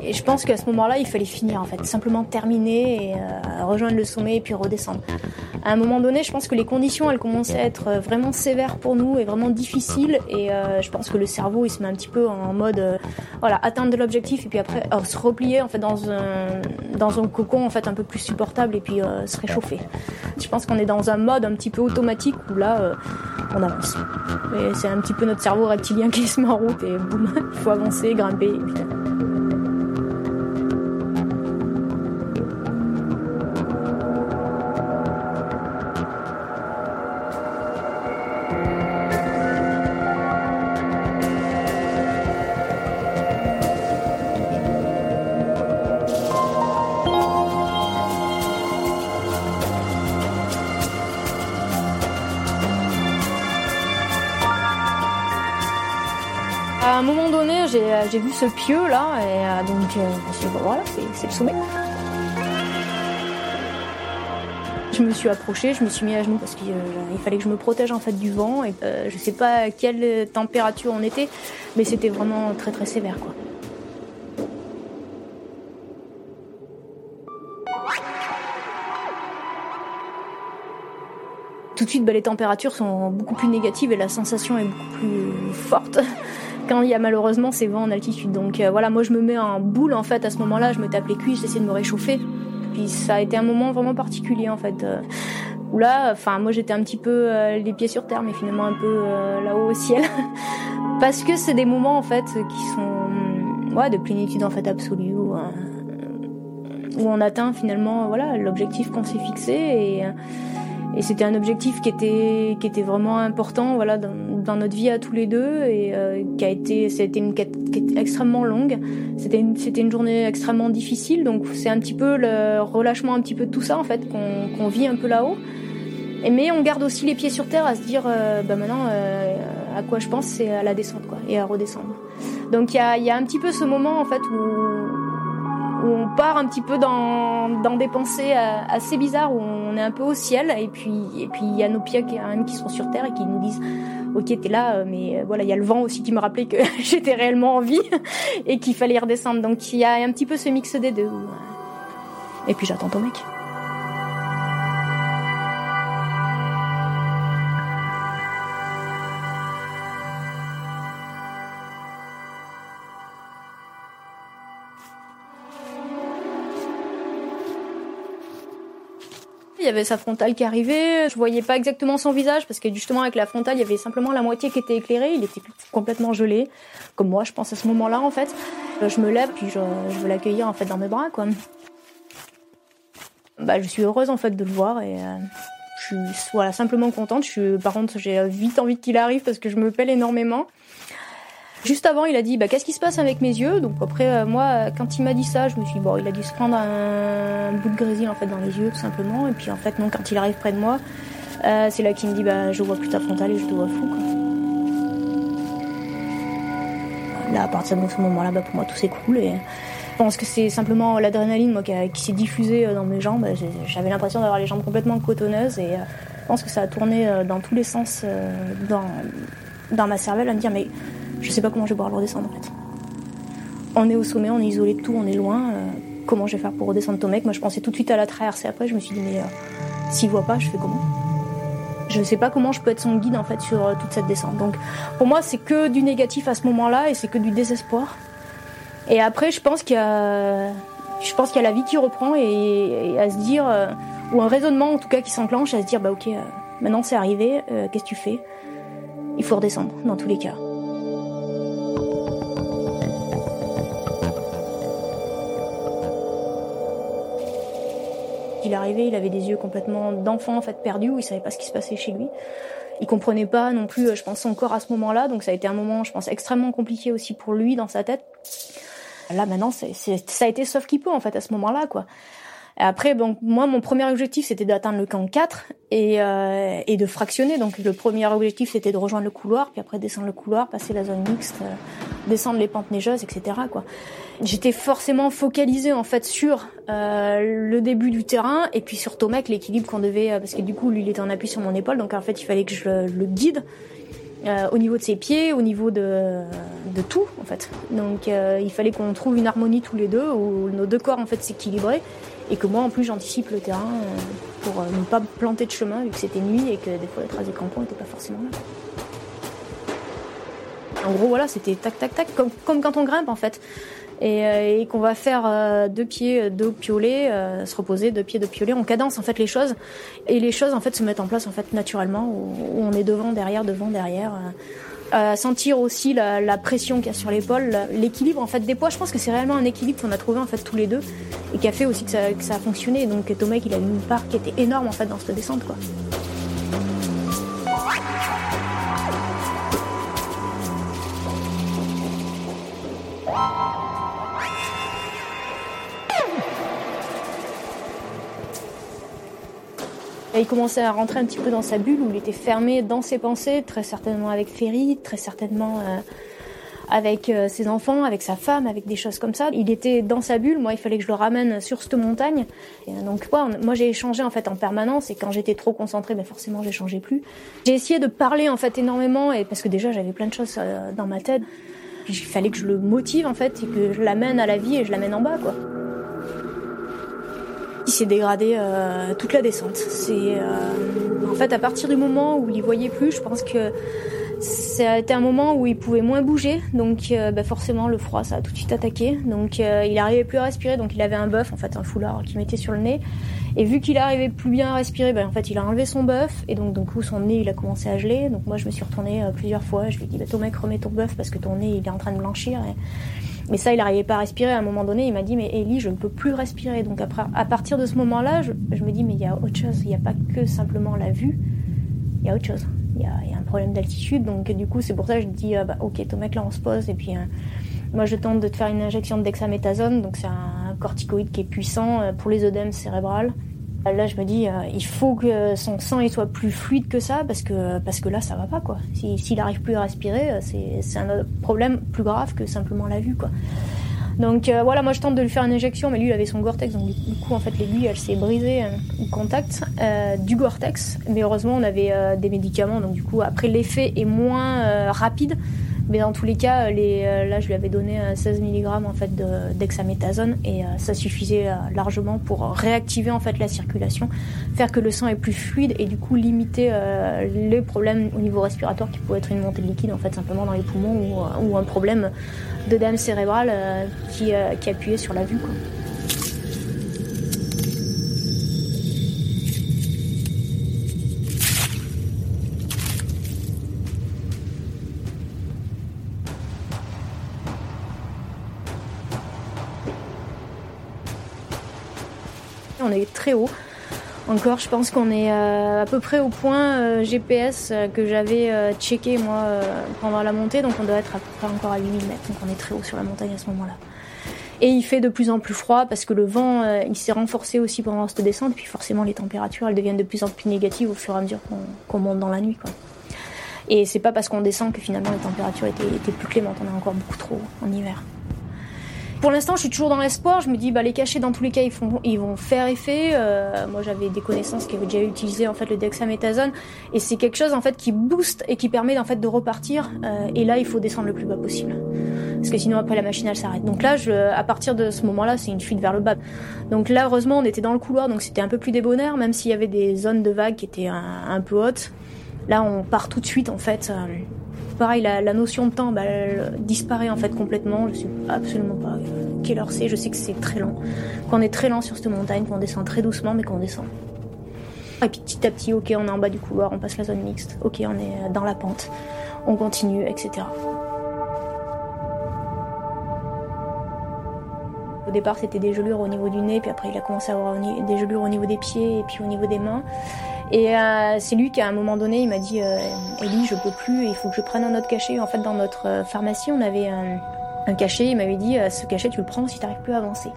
Et je pense qu'à ce moment-là, il fallait finir en fait, simplement terminer et euh, rejoindre le sommet et puis redescendre. À un moment donné, je pense que les conditions, elles commençaient à être vraiment sévères pour nous et vraiment difficiles. Et euh, je pense que le cerveau, il se met un petit peu en mode, euh, voilà, atteindre l'objectif et puis après euh, se replier en fait dans un dans un cocon en fait un peu plus supportable et puis se réchauffer. Je pense qu'on est dans un mode un petit peu automatique où là, on avance. Et c'est un petit peu notre cerveau reptilien qui se met en route et boum, il faut avancer, grimper. Et puis, ce pieu là, et euh, donc euh, voilà, c'est le sommet. Je me suis approchée, je me suis mis à genoux parce qu'il euh, fallait que je me protège en fait du vent. Et, euh, je sais pas à quelle température on était, mais c'était vraiment très très sévère quoi. Tout de suite, bah, les températures sont beaucoup plus négatives et la sensation est beaucoup plus forte. Quand il y a malheureusement ces vents en altitude. Donc euh, voilà, moi je me mets en boule en fait à ce moment-là, je me tape les cuisses, j'essaie de me réchauffer. Puis ça a été un moment vraiment particulier en fait. Euh, où là, enfin moi j'étais un petit peu euh, les pieds sur terre, mais finalement un peu là-haut au ciel, parce que c'est des moments en fait qui sont ouais de plénitude en fait absolue où, où on atteint finalement voilà l'objectif qu'on s'est fixé et et c'était un objectif qui était qui était vraiment important voilà dans, notre vie à tous les deux et euh, qui a été c'était une quête, extrêmement longue. C'était une c'était une journée extrêmement difficile donc c'est un petit peu le relâchement un petit peu de tout ça en fait qu'on qu'on vit un peu là-haut. Mais on garde aussi les pieds sur terre à se dire euh, bah maintenant euh, à quoi je pense c'est à la descente quoi et à redescendre. Donc il y a y a un petit peu ce moment en fait où où on part un petit peu dans, des pensées euh, assez bizarres, où on est un peu au ciel, et puis et puis il y a nos pieds qui, qui sont sur terre et qui nous disent ok t'es là, euh, mais euh, voilà il y a le vent aussi qui me rappelait que j'étais réellement en vie et qu'il fallait redescendre. Donc il y a un petit peu ce mix des deux. Et puis j'attends ton mec. Il y avait sa frontale qui arrivait. Je voyais pas exactement son visage parce que justement avec la frontale, il y avait simplement la moitié qui était éclairée. Il était complètement gelé, comme moi, je pense à ce moment-là en fait. Je me lève puis je, veux l'accueillir en fait dans mes bras quoi. Bah, je suis heureuse en fait de le voir et euh, je suis voilà simplement contente. Je suis, par contre, j'ai vite envie qu'il arrive parce que je me pèle énormément. Juste avant, il a dit bah, qu'est-ce qui se passe avec mes yeux? Donc après, euh, moi, quand il m'a dit ça, je me suis dit, bon, il a dû se prendre un, bout de grésil en fait dans les yeux tout simplement. Et puis en fait, non, quand il arrive près de moi, euh, c'est là qu'il me dit bah je vois plus ta frontale et je te vois flou. Quoi. Là, à partir de ce moment-là, bah, pour moi, tout s'écroule et je pense que c'est simplement l'adrénaline moi, qui, s'est diffusée euh, dans mes jambes. J'avais l'impression d'avoir les jambes complètement cotonneuses et je pense que ça a tourné dans tous les sens dans, dans ma cervelle à me dire mais je sais pas comment je vais pouvoir le redescendre en fait. On est au sommet, on est isolé de tout, on est loin. Euh, comment je vais faire pour redescendre ton mec Moi je pensais tout de suite à la traversée après, je me suis dit mais euh, s'il voit pas, je fais comment? Je sais pas comment je peux être son guide en fait sur euh, toute cette descente. Donc pour moi c'est que du négatif à ce moment-là et c'est que du désespoir. Et après je pense qu'il y a, je pense qu'il y a la vie qui reprend et, à se dire ou un raisonnement en tout cas qui s'enclenche à se dire bah ok maintenant c'est arrivé, qu'est-ce que tu fais? Il faut redescendre dans tous les cas. Il arrivait, il avait des yeux complètement d'enfant en fait perdus, où il savait pas ce qui se passait chez lui. Il comprenait pas non plus, je pense, son corps à ce moment-là, donc ça a été un moment, je pense, extrêmement compliqué aussi pour lui dans sa tête. Là maintenant, ça a été sauf qu'il peut en fait à ce moment-là, quoi. Après, bon, moi, mon premier objectif, c'était d'atteindre le camp 4 et, euh, et de fractionner. Donc, le premier objectif, c'était de rejoindre le couloir, puis après descendre le couloir, passer la zone mixte, euh, descendre les pentes neigeuses, etc. Quoi. J'étais forcément focalisée en fait sur euh, le début du terrain et puis sur Tomek, l'équilibre qu'on devait, euh, parce que du coup, lui, il était en appui sur mon épaule, donc en fait, il fallait que je le, guide. Euh, au niveau de ses pieds, au niveau de, de tout en fait. Donc il fallait qu'on trouve une harmonie tous les deux où nos deux corps en fait s'équilibraient et que moi en plus j'anticipe le terrain pour ne pas planter de chemin vu que c'était nuit et que des fois les traces des crampons n'étaient pas forcément là. En gros voilà c'était tac tac tac comme, quand on grimpe en fait et, et qu'on va faire deux pieds deux piolets se reposer deux pieds deux piolets on cadence en fait les choses et les choses en fait se mettent en place en fait naturellement où, on est devant derrière devant derrière euh, sentir aussi la, pression qu'il y a sur l'épaule, l'équilibre en fait des poids. Je pense que c'est réellement un équilibre qu'on a trouvé en fait tous les deux et qui a fait aussi que ça, a fonctionné. Donc Thomas, il a une part qui était énorme en fait dans cette descente quoi. Il commençait à rentrer un petit peu dans sa bulle où il était fermé dans ses pensées, très certainement avec Ferry, très certainement euh, avec euh, ses enfants, avec sa femme, avec des choses comme ça. Il était dans sa bulle, moi il fallait que je le ramène sur cette montagne. Et, euh, donc moi j'ai échangé en fait en permanence et quand j'étais trop concentrée, ben forcément j'échangeais plus. J'ai essayé de parler en fait énormément et parce que déjà j'avais plein de choses dans ma tête. Il fallait que je le motive en fait et que je l'amène à la vie et je l'amène en bas quoi. Il s'est dégradé euh, toute la descente. C'est euh, en fait à partir du moment où il voyait plus, je pense que Ça a été un moment où il pouvait moins bouger, donc euh, bah, forcément le froid ça a tout de suite attaqué. Donc euh, il n'arrivait plus à respirer, donc il avait un bœuf, en fait un foulard qu'il mettait sur le nez. Et vu qu'il arrivait plus bien à respirer, bah, en fait il a enlevé son bœuf et donc du coup son nez il a commencé à geler. Donc moi je me suis retournée plusieurs fois, je lui ai dit bah, ton mec remets ton bœuf parce que ton nez il est en train de blanchir. Mais ça il n'arrivait pas à respirer. À un moment donné il m'a dit mais Ellie je ne peux plus respirer. Donc après, à partir de ce moment-là je, me dis mais il y a autre chose, il n'y a pas que simplement la vue, il y a autre chose il y, a, un problème d'altitude. Donc du coup, c'est pour ça que je dis, euh, bah, ok, ton mec là, on se pose. Et puis, euh, moi, je tente de te faire une injection de. Donc c'est un corticoïde qui est puissant euh, pour les œdèmes cérébrales. Là, je me dis, il faut que son sang soit plus fluide que ça, parce que, parce que là, ça va pas, quoi. S'il n'arrive plus à respirer, c'est un problème plus grave que simplement la vue, quoi. Donc euh, voilà, moi je tente de lui faire une injection, mais lui il avait son Gore-Tex, donc du coup en fait l'aiguille elle s'est brisée euh, au contact euh, du Gore-Tex. Mais heureusement on avait des médicaments, donc du coup après l'effet est moins rapide. Mais dans tous les cas, les, là, je lui avais donné 16 mg en fait d'hexaméthasone et ça suffisait largement pour réactiver en fait la circulation, faire que le sang est plus fluide et du coup limiter les problèmes au niveau respiratoire qui pouvaient être une montée de liquide en fait simplement dans les poumons ou, un problème de dame cérébrale euh, qui, euh, appuyait sur la vue. On est très haut. Encore, je pense qu'on est euh, à peu près au point euh, GPS euh, que j'avais checké moi pendant la montée, donc on doit être à peu près encore à 8000 mètres, donc on est très haut sur la montagne à ce moment-là. Et il fait de plus en plus froid parce que le vent, il s'est renforcé aussi pendant cette descente, puis forcément les températures, elles deviennent de plus en plus négatives au fur et à mesure qu'on monte dans la nuit. Et c'est pas parce qu'on descend que finalement les températures étaient, étaient plus clémentes, on est encore beaucoup trop en hiver. Pour l'instant, je suis toujours dans l'espoir. Je me dis, bah, les cachets, dans tous les cas, ils, font, ils vont faire effet. Euh, moi, j'avais des connaissances qui avaient déjà utilisé en fait le dexaméthasone, et c'est quelque chose en fait qui booste et qui permet en fait de repartir. Euh, et là, il faut descendre le plus bas possible, parce que sinon après la machine elle s'arrête. Donc là, je, à partir de ce moment-là, c'est une fuite vers le bas. Donc là, heureusement, on était dans le couloir, donc c'était un peu plus débonnaire, même s'il y avait des zones de vagues qui étaient un, peu hautes. Là, on part tout de suite en fait. Euh, pareil, la, notion de temps, bah, elle disparaît en fait complètement. Je sais absolument pas euh, quelle heure c'est. Je sais que c'est très lent. Qu'on est très lent sur cette montagne, qu'on descend très doucement, mais qu'on descend. Et puis petit à petit, ok, on est en bas du couloir, on passe la zone mixte. Ok, on est dans la pente, on continue, etc. Au départ, c'était des gelures au niveau du nez, puis après, il a commencé à avoir des gelures au niveau des pieds et puis au niveau des mains. Et euh, c'est lui qui, à un moment donné, il m'a dit euh, Ellie, je peux plus, il faut que je prenne un autre cachet. En fait, dans notre euh, pharmacie, on avait un, un cachet. Il m'avait dit ce cachet, tu le prends si tu n'arrives plus à avancer.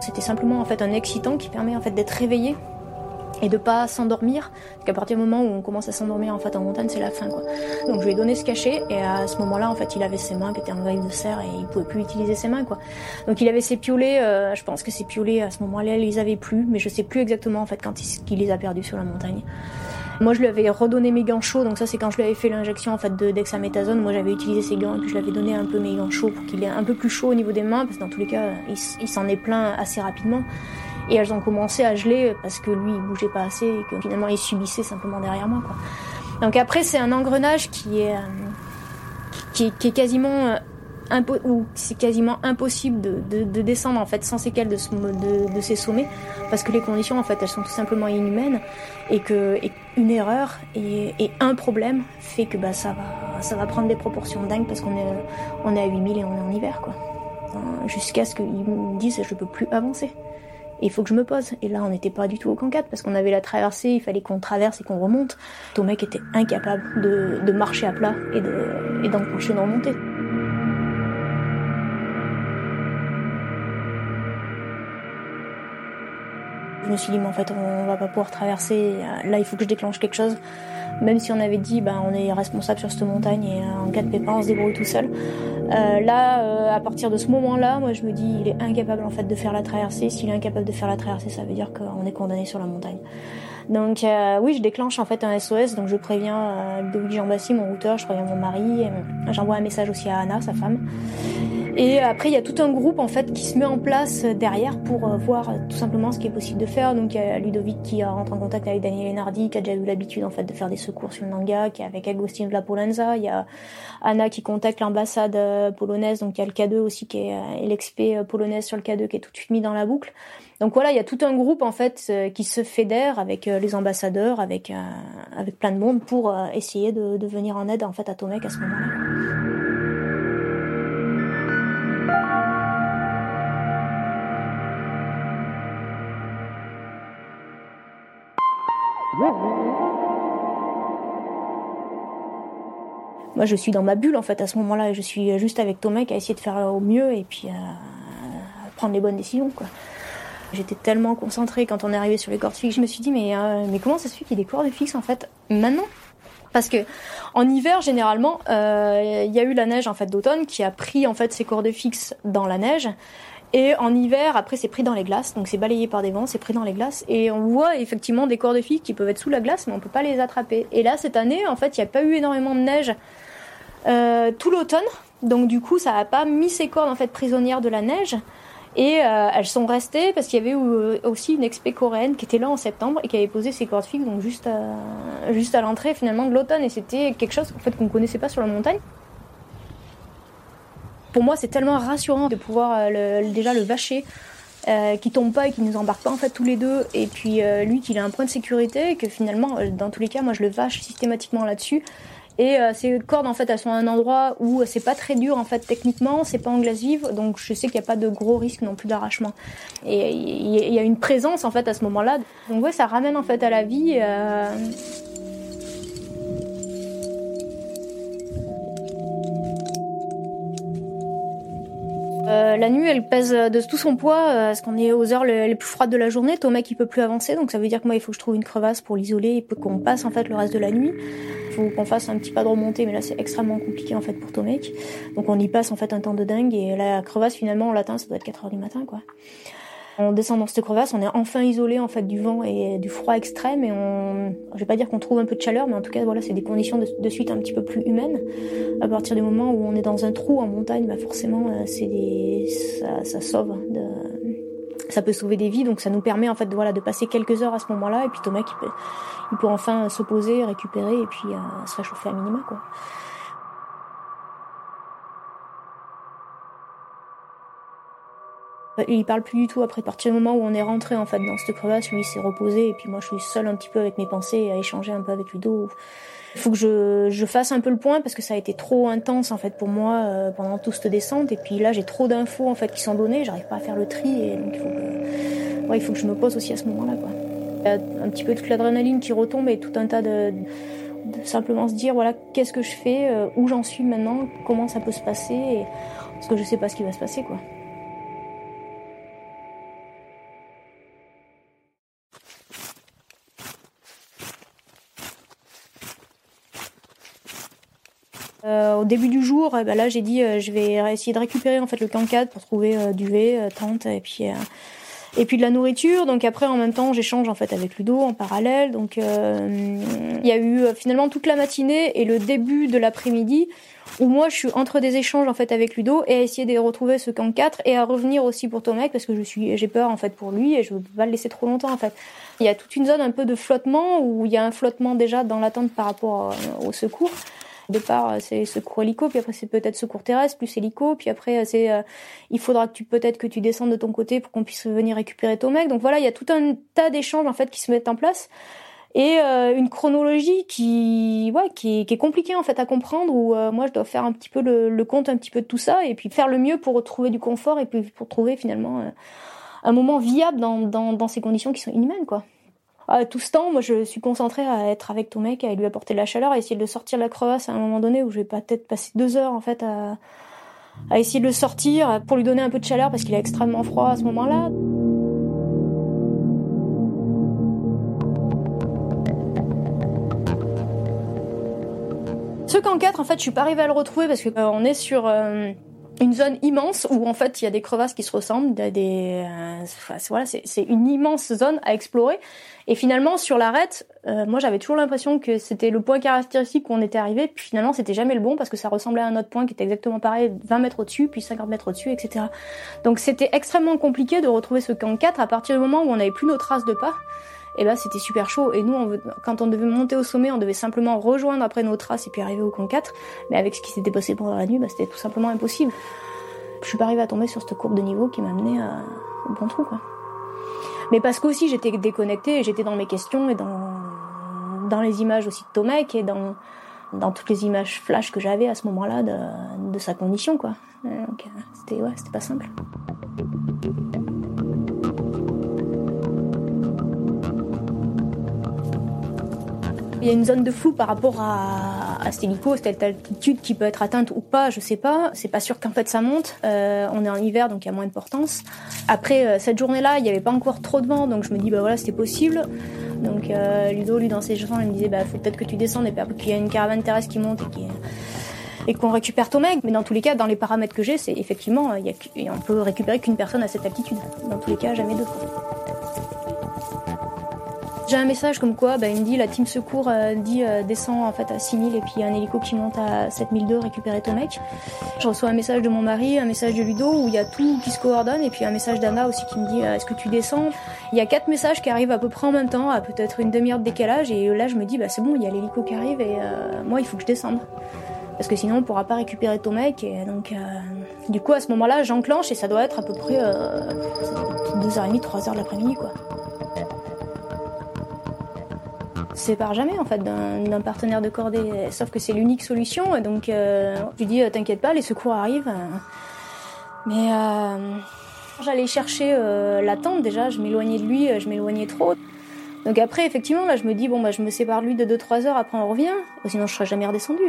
C'était simplement en fait un excitant qui permet en fait d'être réveillé et de pas s'endormir parce qu'à partir du moment où on commence à s'endormir en fait en montagne c'est la fin quoi donc je lui ai donné ce cachet et à ce moment là en fait il avait ses mains qui étaient en grille de serre et il pouvait plus utiliser ses mains quoi donc il avait ses piolets euh, je pense que ses piolets à ce moment là il les avait plus mais je sais plus exactement en fait quand il, les a perdus sur la montagne moi, je lui avais redonné mes gants chauds, donc ça, c'est quand je lui avais fait l'injection en fait de dexaméthasone. Moi, j'avais utilisé ses gants et puis je lui avais donné un peu mes gants chauds pour qu'il ait un peu plus chaud au niveau des mains, parce que dans tous les cas, il s'en est plein assez rapidement. Et elles ont commencé à geler parce que lui, il bougeait pas assez et que finalement, il subissait simplement derrière moi. Donc après, c'est un engrenage qui est, euh, qui, est, quasiment euh, ou c'est quasiment impossible de, de, de, descendre en fait sans séquelles de, ces sommets parce que les conditions en fait elles sont tout simplement inhumaines et que une erreur et, et, un problème fait que bah ça va ça va prendre des proportions dingues parce qu'on est on est à 8000 et on est en hiver quoi jusqu'à ce qu'ils me disent je peux plus avancer il faut que je me pose. Et là, on n'était pas du tout au 4 parce qu'on avait la traversée, il fallait qu'on traverse et qu'on remonte. Ton mec était incapable de, de marcher à plat et d'enclencher et une remontée. Je me suis dit, mais en fait, on va pas pouvoir traverser. Là, il faut que je déclenche quelque chose. Même si on avait dit, ben, on est responsable sur cette montagne et euh, en cas de pépin, on se débrouille tout seul. Euh, là, euh, à partir de ce moment-là, moi, je me dis, il est incapable en fait de faire la traversée. S'il est incapable de faire la traversée, ça veut dire qu'on est condamné sur la montagne. Donc oui, je déclenche en fait un SOS, donc je préviens Louis Jean Bassi, mon routeur, je préviens mon mari, j'envoie un message aussi à Anna, sa femme. Et après, il y a tout un groupe en fait qui se met en place derrière pour euh, voir tout simplement ce qui est possible de faire. Donc il y a Ludovic qui rentre en contact avec Daniel Enardi, qui a déjà eu l'habitude en fait de faire des secours sur le Nanga, qui est avec Agustin Vlapolenza. Il y a Anna qui contacte l'ambassade euh, polonaise, donc il y a le K2 aussi qui est euh, l'expé polonaise sur le K2 qui est tout de suite mis dans la boucle. Donc voilà, il y a tout un groupe en fait qui se fédère avec les ambassadeurs, avec avec plein de monde pour essayer de, de venir en aide en fait à Tomek à ce moment-là. Moi, je suis dans ma bulle en fait à ce moment-là. Je suis juste avec Tomek à essayer de faire au mieux et puis euh, prendre les bonnes décisions. Quoi. J'étais tellement concentrée quand on est arrivé sur les cordes fixes. Je me suis dit mais euh, mais comment ça se fait qu'il y ait des cordes fixes en fait maintenant? Parce que en hiver généralement euh, il y a eu la neige en fait d'automne qui a pris en fait ces cordes fixes dans la neige et en hiver, après, c'est pris dans les glaces, donc c'est balayé par des vents, c'est pris dans les glaces. Et on voit effectivement des corps de filles qui peuvent être sous la glace, mais on peut pas les attraper. Et là, cette année, en fait, il n'y a pas eu énormément de neige euh, tout l'automne, donc du coup, ça n'a pas mis ces cordes en fait prisonnières de la neige. Et euh, elles sont restées parce qu'il y avait aussi une expé coréenne qui était là en septembre et qui avait posé ses cordes fixes donc juste à, juste à l'entrée finalement de l'automne et c'était quelque chose en fait qu'on connaissait pas sur la montagne. Pour moi, c'est tellement rassurant de pouvoir euh, déjà le vacher. Euh, qui tombe pas et qui nous embarque pas en fait tous les deux. Et puis euh, lui qu'il a un point de sécurité et que finalement euh, dans tous les cas moi je le vache systématiquement là-dessus. Et ces cordes en fait elles sont à un endroit où c'est pas très dur en fait techniquement c'est pas en glace vive donc je sais qu'il n'y a pas de gros risque non plus d'arrachement. Et il y a une présence en fait à ce moment-là. Donc ouais ça ramène en fait à la vie Euh, la nuit, elle pèse de tout son poids, euh, parce qu'on est aux heures les, plus froides de la journée. Tomek, il peut plus avancer, donc ça veut dire que moi, il faut que je trouve une crevasse pour l'isoler et qu'on passe en fait le reste de la nuit. Il faut qu'on fasse un petit pas de remontée, mais là, c'est extrêmement compliqué en fait pour Tomek. Donc on y passe en fait un temps de dingue et la crevasse, finalement, on l'atteint, ça doit être 4 heures du matin, quoi. On descend dans cette crevasse, on est enfin isolé en fait du vent et du froid extrême et on, je vais pas dire qu'on trouve un peu de chaleur, mais en tout cas voilà, c'est des conditions de, suite un petit peu plus humaines. À partir du moment où on est dans un trou en montagne, bah forcément euh, c'est des, ça, ça sauve, de, ça peut sauver des vies, donc ça nous permet en fait de voilà de passer quelques heures à ce moment-là et puis Thomas il peut, il peut enfin se poser, récupérer et puis euh, se réchauffer à minima quoi. Il parle plus du tout après. À partir du moment où on est rentré en fait dans cette crevasse, lui s'est reposé et puis moi je suis seule un petit peu avec mes pensées à échanger un peu avec Ludo. Il faut que je, fasse un peu le point parce que ça a été trop intense en fait pour moi euh, pendant toute cette descente et puis là j'ai trop d'infos en fait qui sont données, j'arrive pas à faire le tri et donc il faut que, je me pose aussi à ce moment-là quoi. Il y a un petit peu de l'adrénaline qui retombe et tout un tas de, simplement se dire voilà qu'est-ce que je fais, euh, où j'en suis maintenant, comment ça peut se passer parce que je sais pas ce qui va se passer quoi. Au début du jour, eh ben là j'ai dit euh, je vais essayer de récupérer en fait le camp 4 pour trouver euh, duvet, tente et puis et puis de la nourriture. Donc après en même temps j'échange en fait avec Ludo en parallèle. Donc il y a eu finalement toute la matinée et le début de l'après-midi où moi je suis entre des échanges en fait avec Ludo et à essayer de retrouver ce camp 4 et à revenir aussi pour Tomek parce que je suis j'ai peur en fait pour lui et je veux pas le laisser trop longtemps en fait. Il y a toute une zone un peu de flottement où il y a un flottement déjà dans l'attente par rapport au secours départ, c'est secours hélico, puis après c'est peut-être secours terrestre plus hélico, puis après c'est euh, il faudra que tu peut-être que tu descendes de ton côté pour qu'on puisse venir récupérer ton mec. Donc voilà, il y a tout un tas d'échanges en fait qui se mettent en place et euh, une chronologie qui ouais qui, est compliquée en fait à comprendre où euh, moi je dois faire un petit peu le, le, compte un petit peu de tout ça et puis faire le mieux pour retrouver du confort et puis pour trouver finalement un moment viable dans, dans, dans ces conditions qui sont inhumaines quoi tout ce temps, moi, je suis concentrée à être avec ton mec, à lui apporter de la chaleur, à essayer de sortir de la crevasse à un moment donné où je vais peut-être passer deux heures, en fait, à, essayer de le sortir pour lui donner un peu de chaleur parce qu'il est extrêmement froid à ce moment-là. Ce camp 4, en fait, je suis pas arrivée à le retrouver parce que euh, on est sur euh, une zone immense où en fait il y a des crevasses qui se ressemblent, des, euh, voilà, c'est une immense zone à explorer. Et finalement sur l'arête, euh, moi j'avais toujours l'impression que c'était le point caractéristique où on était arrivé, puis finalement c'était jamais le bon parce que ça ressemblait à un autre point qui était exactement pareil, 20 mètres au-dessus, puis 50 mètres au-dessus, etc. Donc c'était extrêmement compliqué de retrouver ce camp 4 à partir du moment où on n'avait plus nos traces de pas. Et là, c'était super chaud. Et nous, quand on devait monter au sommet, on devait simplement rejoindre après nos traces et puis arriver au camp 4. Mais avec ce qui s'était passé pendant la nuit, bah, c'était tout simplement impossible. Je suis pas arrivée à tomber sur cette courbe de niveau qui m'a amené au bon trou. Mais parce qu'aussi, j'étais déconnectée j'étais dans mes questions et dans, dans les images aussi de Tomek et dans, dans toutes les images flash que j'avais à ce moment-là de, de sa condition, quoi. Donc, euh, c'était, ouais, c'était pas simple. Il y a une zone de flou par rapport à, à cet hélico, cette altitude qui peut être atteinte ou pas, je sais pas. C'est pas sûr qu'en fait ça monte. Euh, on est en hiver, donc il y a moins de portance. Après euh, cette journée-là, il n'y avait pas encore trop de vent, donc je me dis bah voilà c'était possible. Donc euh, Ludo, lui dans ses chansons, il me disait bah faut peut-être que tu descendes et puis qu'il y a une caravane terrestre qui monte et qu'on récupère ton mec. Mais dans tous les cas, dans les paramètres que j'ai, c'est effectivement, y a, on peut récupérer qu'une personne à cette altitude. Dans tous les cas, jamais deux. J'ai un message comme quoi, bah, il me dit la team secours euh, dit euh, descend en fait à 6000 et puis il y a un hélico qui monte à 7002 récupérer ton mec. Je reçois un message de mon mari, un message de Ludo où il y a tout qui se coordonne et puis un message d'Anna aussi qui me dit euh, est-ce que tu descends? Il y a quatre messages qui arrivent à peu près en même temps, à peut-être une demi-heure de décalage et là je me dis bah c'est bon, il y a l'hélico qui arrive et moi il faut que je descende. Parce que sinon on pourra pas récupérer ton mec et donc du coup à ce moment-là j'enclenche et ça doit être à peu près 2h30 3h de l'après-midi quoi sépare jamais en fait d'un partenaire de cordée, sauf que c'est l'unique solution. Donc euh, je lui dis euh, t'inquiète pas, les secours arrivent. Mais euh, j'allais chercher la tente déjà, je m'éloignais de lui, je m'éloignais trop. Donc après effectivement là je me dis bon bah je me sépare de lui de 2-3 heures, après on revient, sinon je serais jamais redescendu.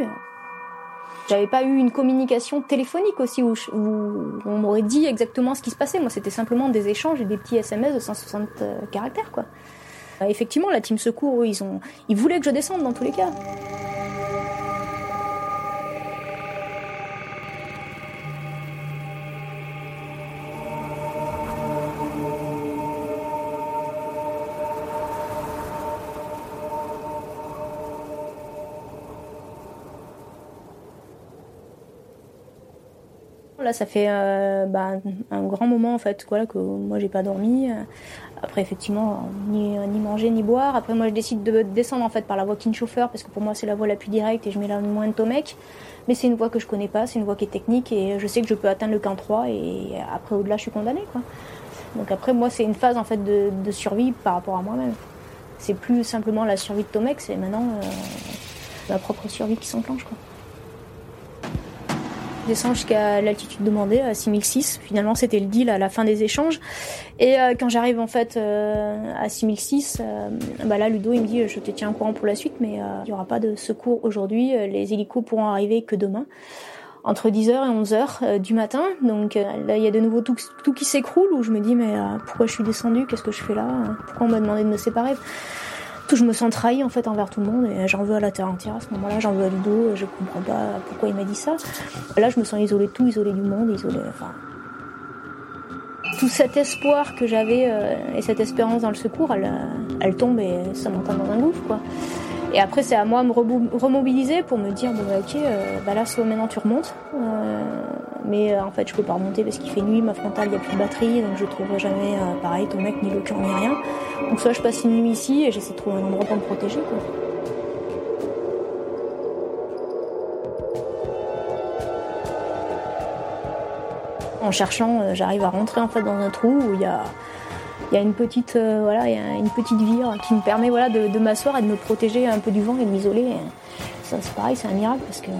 J'avais pas eu une communication téléphonique aussi où, où on m'aurait dit exactement ce qui se passait. Moi c'était simplement des échanges et des petits SMS de 160 caractères quoi. Bah, effectivement, la team secours, ils, ont, ils voulaient que je descende dans tous les cas. Là, ça fait euh, bah, un grand moment en fait, quoi, que moi j'ai pas dormi. Après, effectivement, ni, ni, manger ni boire. Après, moi, je décide de descendre en fait par la voie King-Chauffeur parce que pour moi, c'est la voie la plus directe et je mets là moins de Tomec. Mais c'est une voie que je connais pas, c'est une voie qui est technique et je sais que je peux atteindre le camp 3 et après, au-delà, je suis condamnée, quoi. Donc après, moi, c'est une phase en fait de, de survie par rapport à moi-même. C'est plus simplement la survie de Tomec, c'est maintenant euh, ma propre survie qui s'enclenche, quoi. Je descends jusqu'à l'altitude demandée, à 6006. Finalement, c'était le deal à la fin des échanges. Et euh, quand j'arrive en fait euh, à 6006, euh, bah là, Ludo, il me dit, je te tiens au courant pour la suite, mais il n'y aura pas de secours aujourd'hui. Les hélicos pourront arriver que demain entre 10h et 11h du matin. Donc là, il y a de nouveau tout, tout qui s'écroule où je me dis mais pourquoi je suis descendue? Qu'est-ce que je fais là? Pourquoi on m'a demandé de me séparer? Je me sens trahi en fait envers tout le monde et j'en veux à la terre entière à ce moment-là, j'en veux à Ludo, je comprends pas pourquoi il m'a dit ça. Là, je me sens isolée de tout, isolée du monde, isolée. Tout cet espoir que j'avais euh, et cette espérance dans le secours, elle, elle tombe et ça m'entend dans un gouffre. Et après, c'est à moi de me remobiliser pour me dire bon bah, ok, euh, bah là, soit maintenant tu remontes. Euh, mais euh, en fait, je peux pas remonter parce qu'il fait nuit, ma frontale, il n'y a plus de batterie, donc je trouverai jamais euh, pareil ton mec, ni le cœur, ni rien. Donc soit je passe une nuit ici et j'essaie de trouver un endroit pour me protéger. Quoi. En cherchant, j'arrive à rentrer en fait dans un trou où il y a une petite, euh, voilà, une petite vire qui me permet voilà, de, m'asseoir et de me protéger un peu du vent et de m'isoler. Ça, c'est pareil, c'est un miracle parce que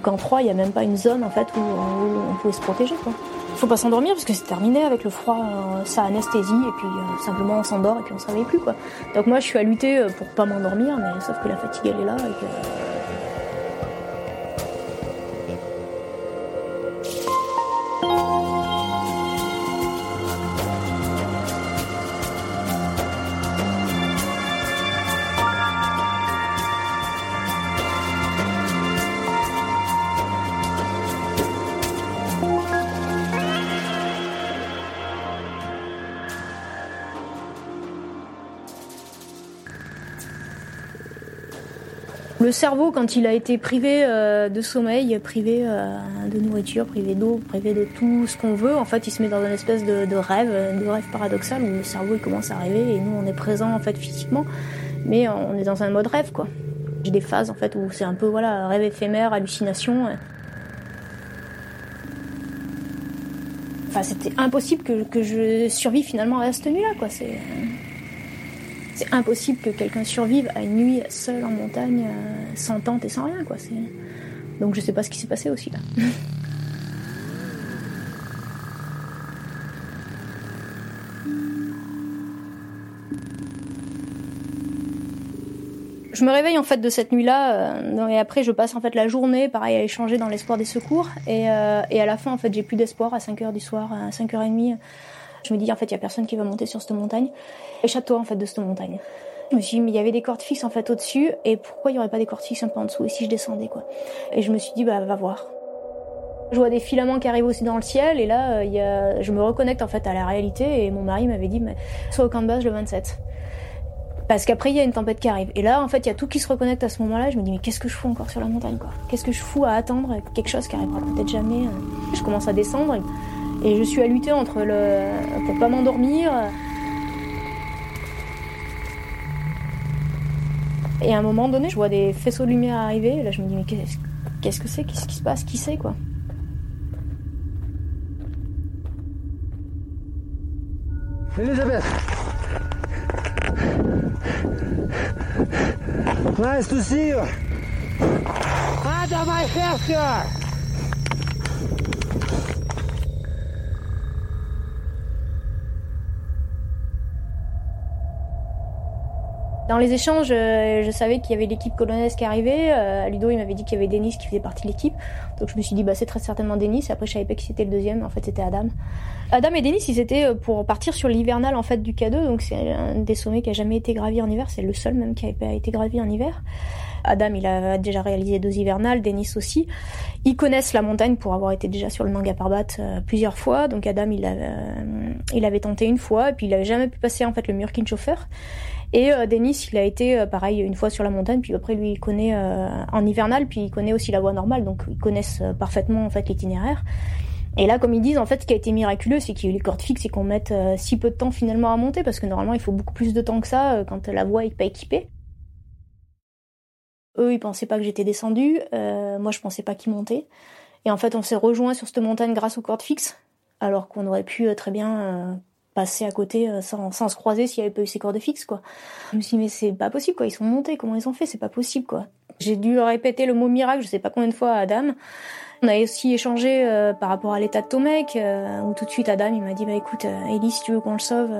au camp 3, il n'y a même pas une zone en fait où, on pouvait se protéger. Quoi. Faut pas s'endormir parce que c'est terminé avec le froid, euh, ça anesthésie et puis euh, simplement on s'endort et puis on ne savait plus quoi. Donc moi je suis à lutter pour pas m'endormir, mais sauf que la fatigue elle est là et que Le cerveau, quand il a été privé euh, de sommeil, privé euh, de nourriture, privé d'eau, privé de tout ce qu'on veut, en fait, il se met dans une espèce de, rêve, de rêve paradoxal où le cerveau il commence à rêver et nous on est présent en fait physiquement, mais on est dans un mode rêve quoi. J'ai des phases en fait où c'est un peu voilà rêve éphémère, hallucination. Enfin, c'était impossible que, que, je survive finalement à cette nuit-là quoi. C'est c'est impossible que quelqu'un survive à une nuit seul en montagne, euh, sans tente et sans rien. Donc je sais pas ce qui s'est passé aussi là. je me réveille en fait de cette nuit-là euh, et après je passe en fait la journée pareil à échanger dans l'espoir des secours et, euh, et, à la fin en fait j'ai plus d'espoir à 5 heures du soir à 5h30 je me dis, en fait, il y a personne qui va monter sur cette montagne. Échappe-toi, en fait, de cette montagne. Je me suis dit, mais il y avait des cordes fixes, en fait, au-dessus, et pourquoi il y aurait pas des cordes fixes un peu en dessous, et si je descendais, quoi? Et je me suis dit, bah, va voir. Je vois des filaments qui arrivent aussi dans le ciel, et là, euh, je me reconnecte, en fait, à la réalité, et mon mari m'avait dit, mais sois au camp de base le 27. Parce qu'après, il y a une tempête qui arrive. Et là, en fait, il y a tout qui se reconnecte à ce moment-là. Je me dis, mais qu'est-ce que je fous encore sur la montagne, quoi? Qu'est-ce que je fous à attendre quelque chose qui arrivera peut-être jamais euh. Je commence à descendre? Et... Je suis à lutter entre le. pour pas m'endormir. Et à un moment donné, je vois des faisceaux de lumière arriver. Et là, je me dis, mais qu'est-ce que c'est? Qu'est-ce qui se passe? Qui c'est, quoi? Elisabeth you! Under Dans les échanges, euh, je savais qu'il y avait l'équipe polonaise qui arrivait. Euh, Ludo, il m'avait dit qu'il y avait Denis qui faisait partie de l'équipe. Donc je me suis dit, bah, c'est très certainement Denis. Après, je savais pas qui c'était le deuxième. En fait, c'était Adam. Adam et Denis, ils étaient euh, pour partir sur l'hivernal en fait du K2. Donc c'est un des sommets qui a jamais été gravi en hiver. C'est le seul même qui a été gravi en hiver. Adam, il a déjà réalisé deux hivernales, Denis aussi. Ils connaissent la montagne pour avoir été déjà sur le Nanga Parbat plusieurs fois. Donc Adam, il, avait tenté une fois, et puis il avait jamais pu passer en fait le mur Kinchofer. Et euh, Denis, il a été euh, pareil une fois sur la montagne, puis après lui il connaît euh, en hivernal, puis il connaît aussi la voie normale, donc ils connaissent euh, parfaitement en fait l'itinéraire. Et là, comme ils disent, en fait, ce qui a été miraculeux, c'est qu'il y a eu les cordes fixes et qu'on mette si peu de temps finalement à monter, parce que normalement, il faut beaucoup plus de temps que ça quand la voie est pas équipée. Eux, ils pensaient pas que j'étais descendue. Euh, moi, je pensais pas qu'ils montaient. Et en fait, on s'est rejoint sur cette montagne grâce aux cordes fixes, alors qu'on aurait pu très bien passer à côté euh, sans, sans se croiser s'il y avait pas eu ces cordes fixes quoi. Je me suis dit mais c'est pas possible quoi, ils sont montés, comment ils ont fait, c'est pas possible quoi. J'ai dû répéter le mot miracle, je sais pas combien de fois à Adam. On a aussi échangé euh, par rapport à l'état de Tomek, euh, où tout de suite Adam il m'a dit bah écoute Ellie si tu veux qu'on le sauve,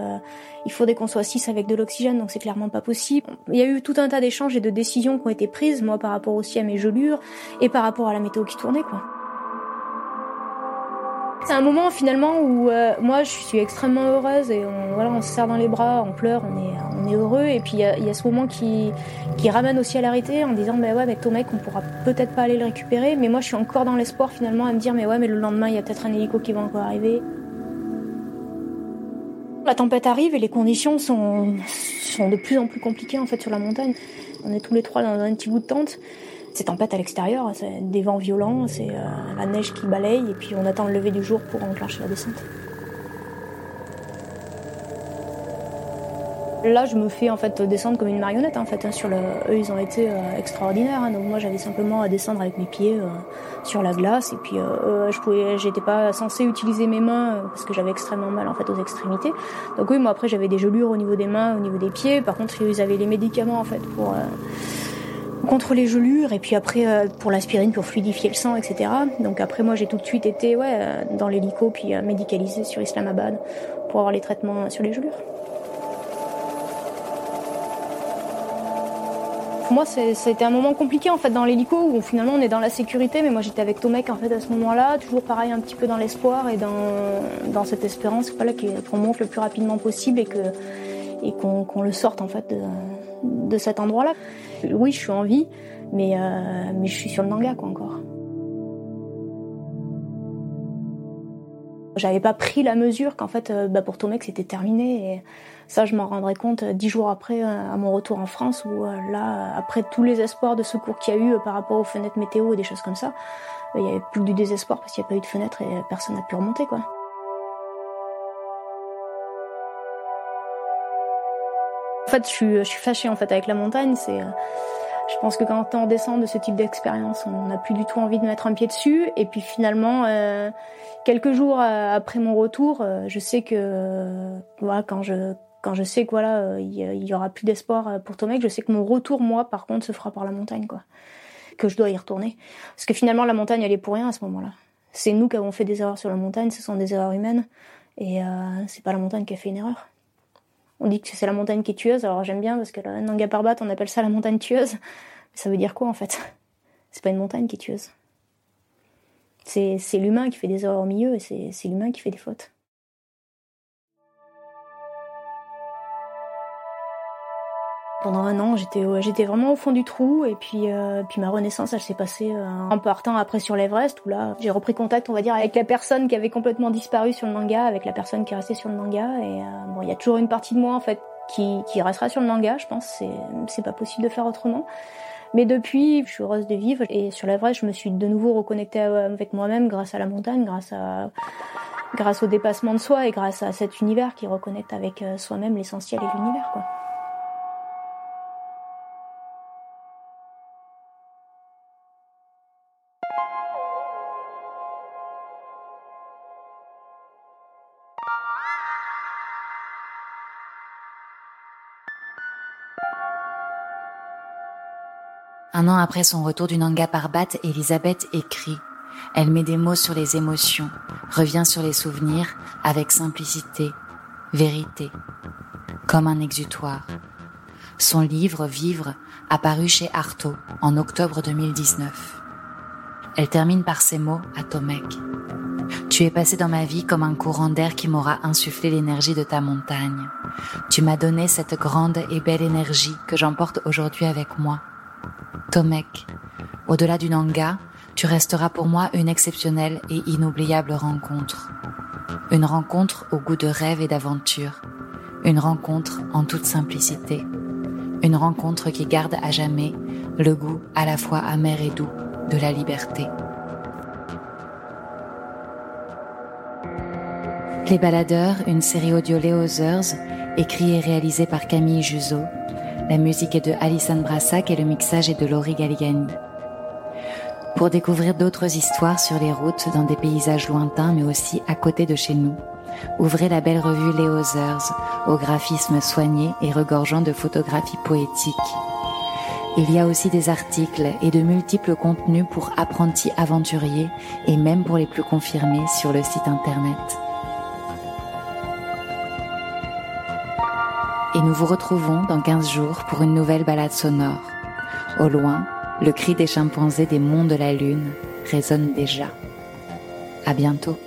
il faudrait qu'on soit six avec de l'oxygène donc c'est clairement pas possible. Il y a eu tout un tas d'échanges et de décisions qui ont été prises moi par rapport aussi à mes gelures et par rapport à la météo qui tournait quoi. C'est un moment finalement où euh, moi je suis extrêmement heureuse et on, voilà, on se serre dans les bras, on pleure, on est, on est heureux. Et puis il y y a, ce moment qui, qui ramène aussi à l'arrêté en disant bah ouais, mais ton mec, on pourra peut-être pas aller le récupérer. Mais moi je suis encore dans l'espoir finalement à me dire mais ouais, mais le lendemain il y a peut-être un hélico qui va encore arriver. La tempête arrive et les conditions sont, sont de plus en plus compliquées en fait sur la montagne. On est tous les trois dans un petit bout de tente. C'est tempête à l'extérieur, c'est des vents violents, c'est euh, la neige qui balaye et puis on attend le lever du jour pour enclencher la descente. Là, je me fais en fait descendre comme une marionnette en fait. Hein, sur le... Eux, ils ont été euh, extraordinaires. Hein, moi, j'avais simplement à descendre avec mes pieds euh, sur la glace et puis je pouvais, j'étais pas censée utiliser mes mains parce que j'avais extrêmement mal en fait aux extrémités. Donc oui, moi après j'avais des gelures au niveau des mains, au niveau des pieds. Par contre, ils avaient les médicaments en fait pour contre les gelures et puis après euh, pour l'aspirine pour fluidifier le sang, etc. Donc après moi j'ai tout de suite été ouais, euh, dans l'hélico puis euh, médicalisé sur Islamabad pour avoir les traitements sur les gelures. Pour moi c'était un moment compliqué en fait dans l'hélico où finalement on est dans la sécurité mais moi j'étais avec Tomek en fait à ce moment-là, toujours pareil un petit peu dans l'espoir et dans, dans cette espérance voilà, qu'on monte le plus rapidement possible et que et qu'on le sorte en fait de, de cet endroit-là. Oui, je suis en vie, mais, euh, mais je suis sur le Nanga, quoi, encore. J'avais pas pris la mesure qu'en fait, euh, bah, pour Tomek, c'était terminé. Et ça, je m'en rendrai compte dix jours après, à mon retour en France, où là, après tous les espoirs de secours qu'il y a eu par rapport aux fenêtres météo et des choses comme ça, il y avait plus que du désespoir parce qu'il n'y a pas eu de fenêtre et personne n'a pu remonter, quoi. Fait, je suis, je suis fâchée en fait avec la montagne. C'est, euh, je pense que quand on descend de ce type d'expérience, on n'a plus du tout envie de mettre un pied dessus. Et puis finalement, euh, quelques jours euh, après mon retour, je sais que voilà, quand je quand je sais que voilà, il y, aura plus d'espoir pour Tomek, je sais que mon retour moi, par contre, se fera par la montagne, quoi. Que je dois y retourner, parce que finalement la montagne elle est pour rien à ce moment-là. C'est nous qui avons fait des erreurs sur la montagne, ce sont des erreurs humaines, et euh, c'est pas la montagne qui a fait une erreur. On dit que c'est la montagne qui est tueuse, alors j'aime bien parce que la Nanga Parbat, on appelle ça la montagne tueuse. Mais ça veut dire quoi en fait? C'est pas une montagne qui est tueuse. C'est l'humain qui fait des erreurs au milieu et c'est l'humain qui fait des fautes. Pendant un an, j'étais j'étais vraiment au fond du trou et puis euh, puis ma renaissance, elle s'est passée euh, en partant après sur l'Everest où là, j'ai repris contact, on va dire, avec la personne qui avait complètement disparu sur le Nanga, avec la personne qui est restée sur le Nanga et euh, bon, il y a toujours une partie de moi en fait qui qui restera sur le Nanga, je pense, c'est c'est pas possible de faire autrement. Mais depuis, je suis heureuse de vivre et sur l'Everest, je me suis de nouveau reconnectée avec moi-même grâce à la montagne, grâce à grâce au dépassement de soi et grâce à cet univers qui reconnecte avec soi-même l'essentiel et l'univers quoi. Un an après son retour du Nanga Parbat, Elisabeth écrit. Elle met des mots sur les émotions, revient sur les souvenirs avec simplicité, vérité, comme un exutoire. Son livre Vivre apparu chez Artaud en octobre 2019. Elle termine par ces mots à Tomek. Tu es passé dans ma vie comme un courant d'air qui m'aura insufflé l'énergie de ta montagne. Tu m'as donné cette grande et belle énergie que j'emporte aujourd'hui avec moi Tomek, au-delà du Nanga, tu resteras pour moi une exceptionnelle et inoubliable rencontre. Une rencontre au goût de rêve et d'aventure. Une rencontre en toute simplicité. Une rencontre qui garde à jamais le goût à la fois amer et doux de la liberté. Les Baladeurs, une série audio Léo écrit et réalisée par Camille Juzo, la musique est de Alison Brassac et le mixage est de Laurie Galigani. Pour découvrir d'autres histoires sur les routes dans des paysages lointains mais aussi à côté de chez nous, ouvrez la belle revue Les Others au graphisme soigné et regorgeant de photographies poétiques. Il y a aussi des articles et de multiples contenus pour apprentis aventuriers et même pour les plus confirmés sur le site internet. Et nous vous retrouvons dans 15 jours pour une nouvelle balade sonore. Au loin, le cri des chimpanzés des monts de la Lune résonne déjà. À bientôt.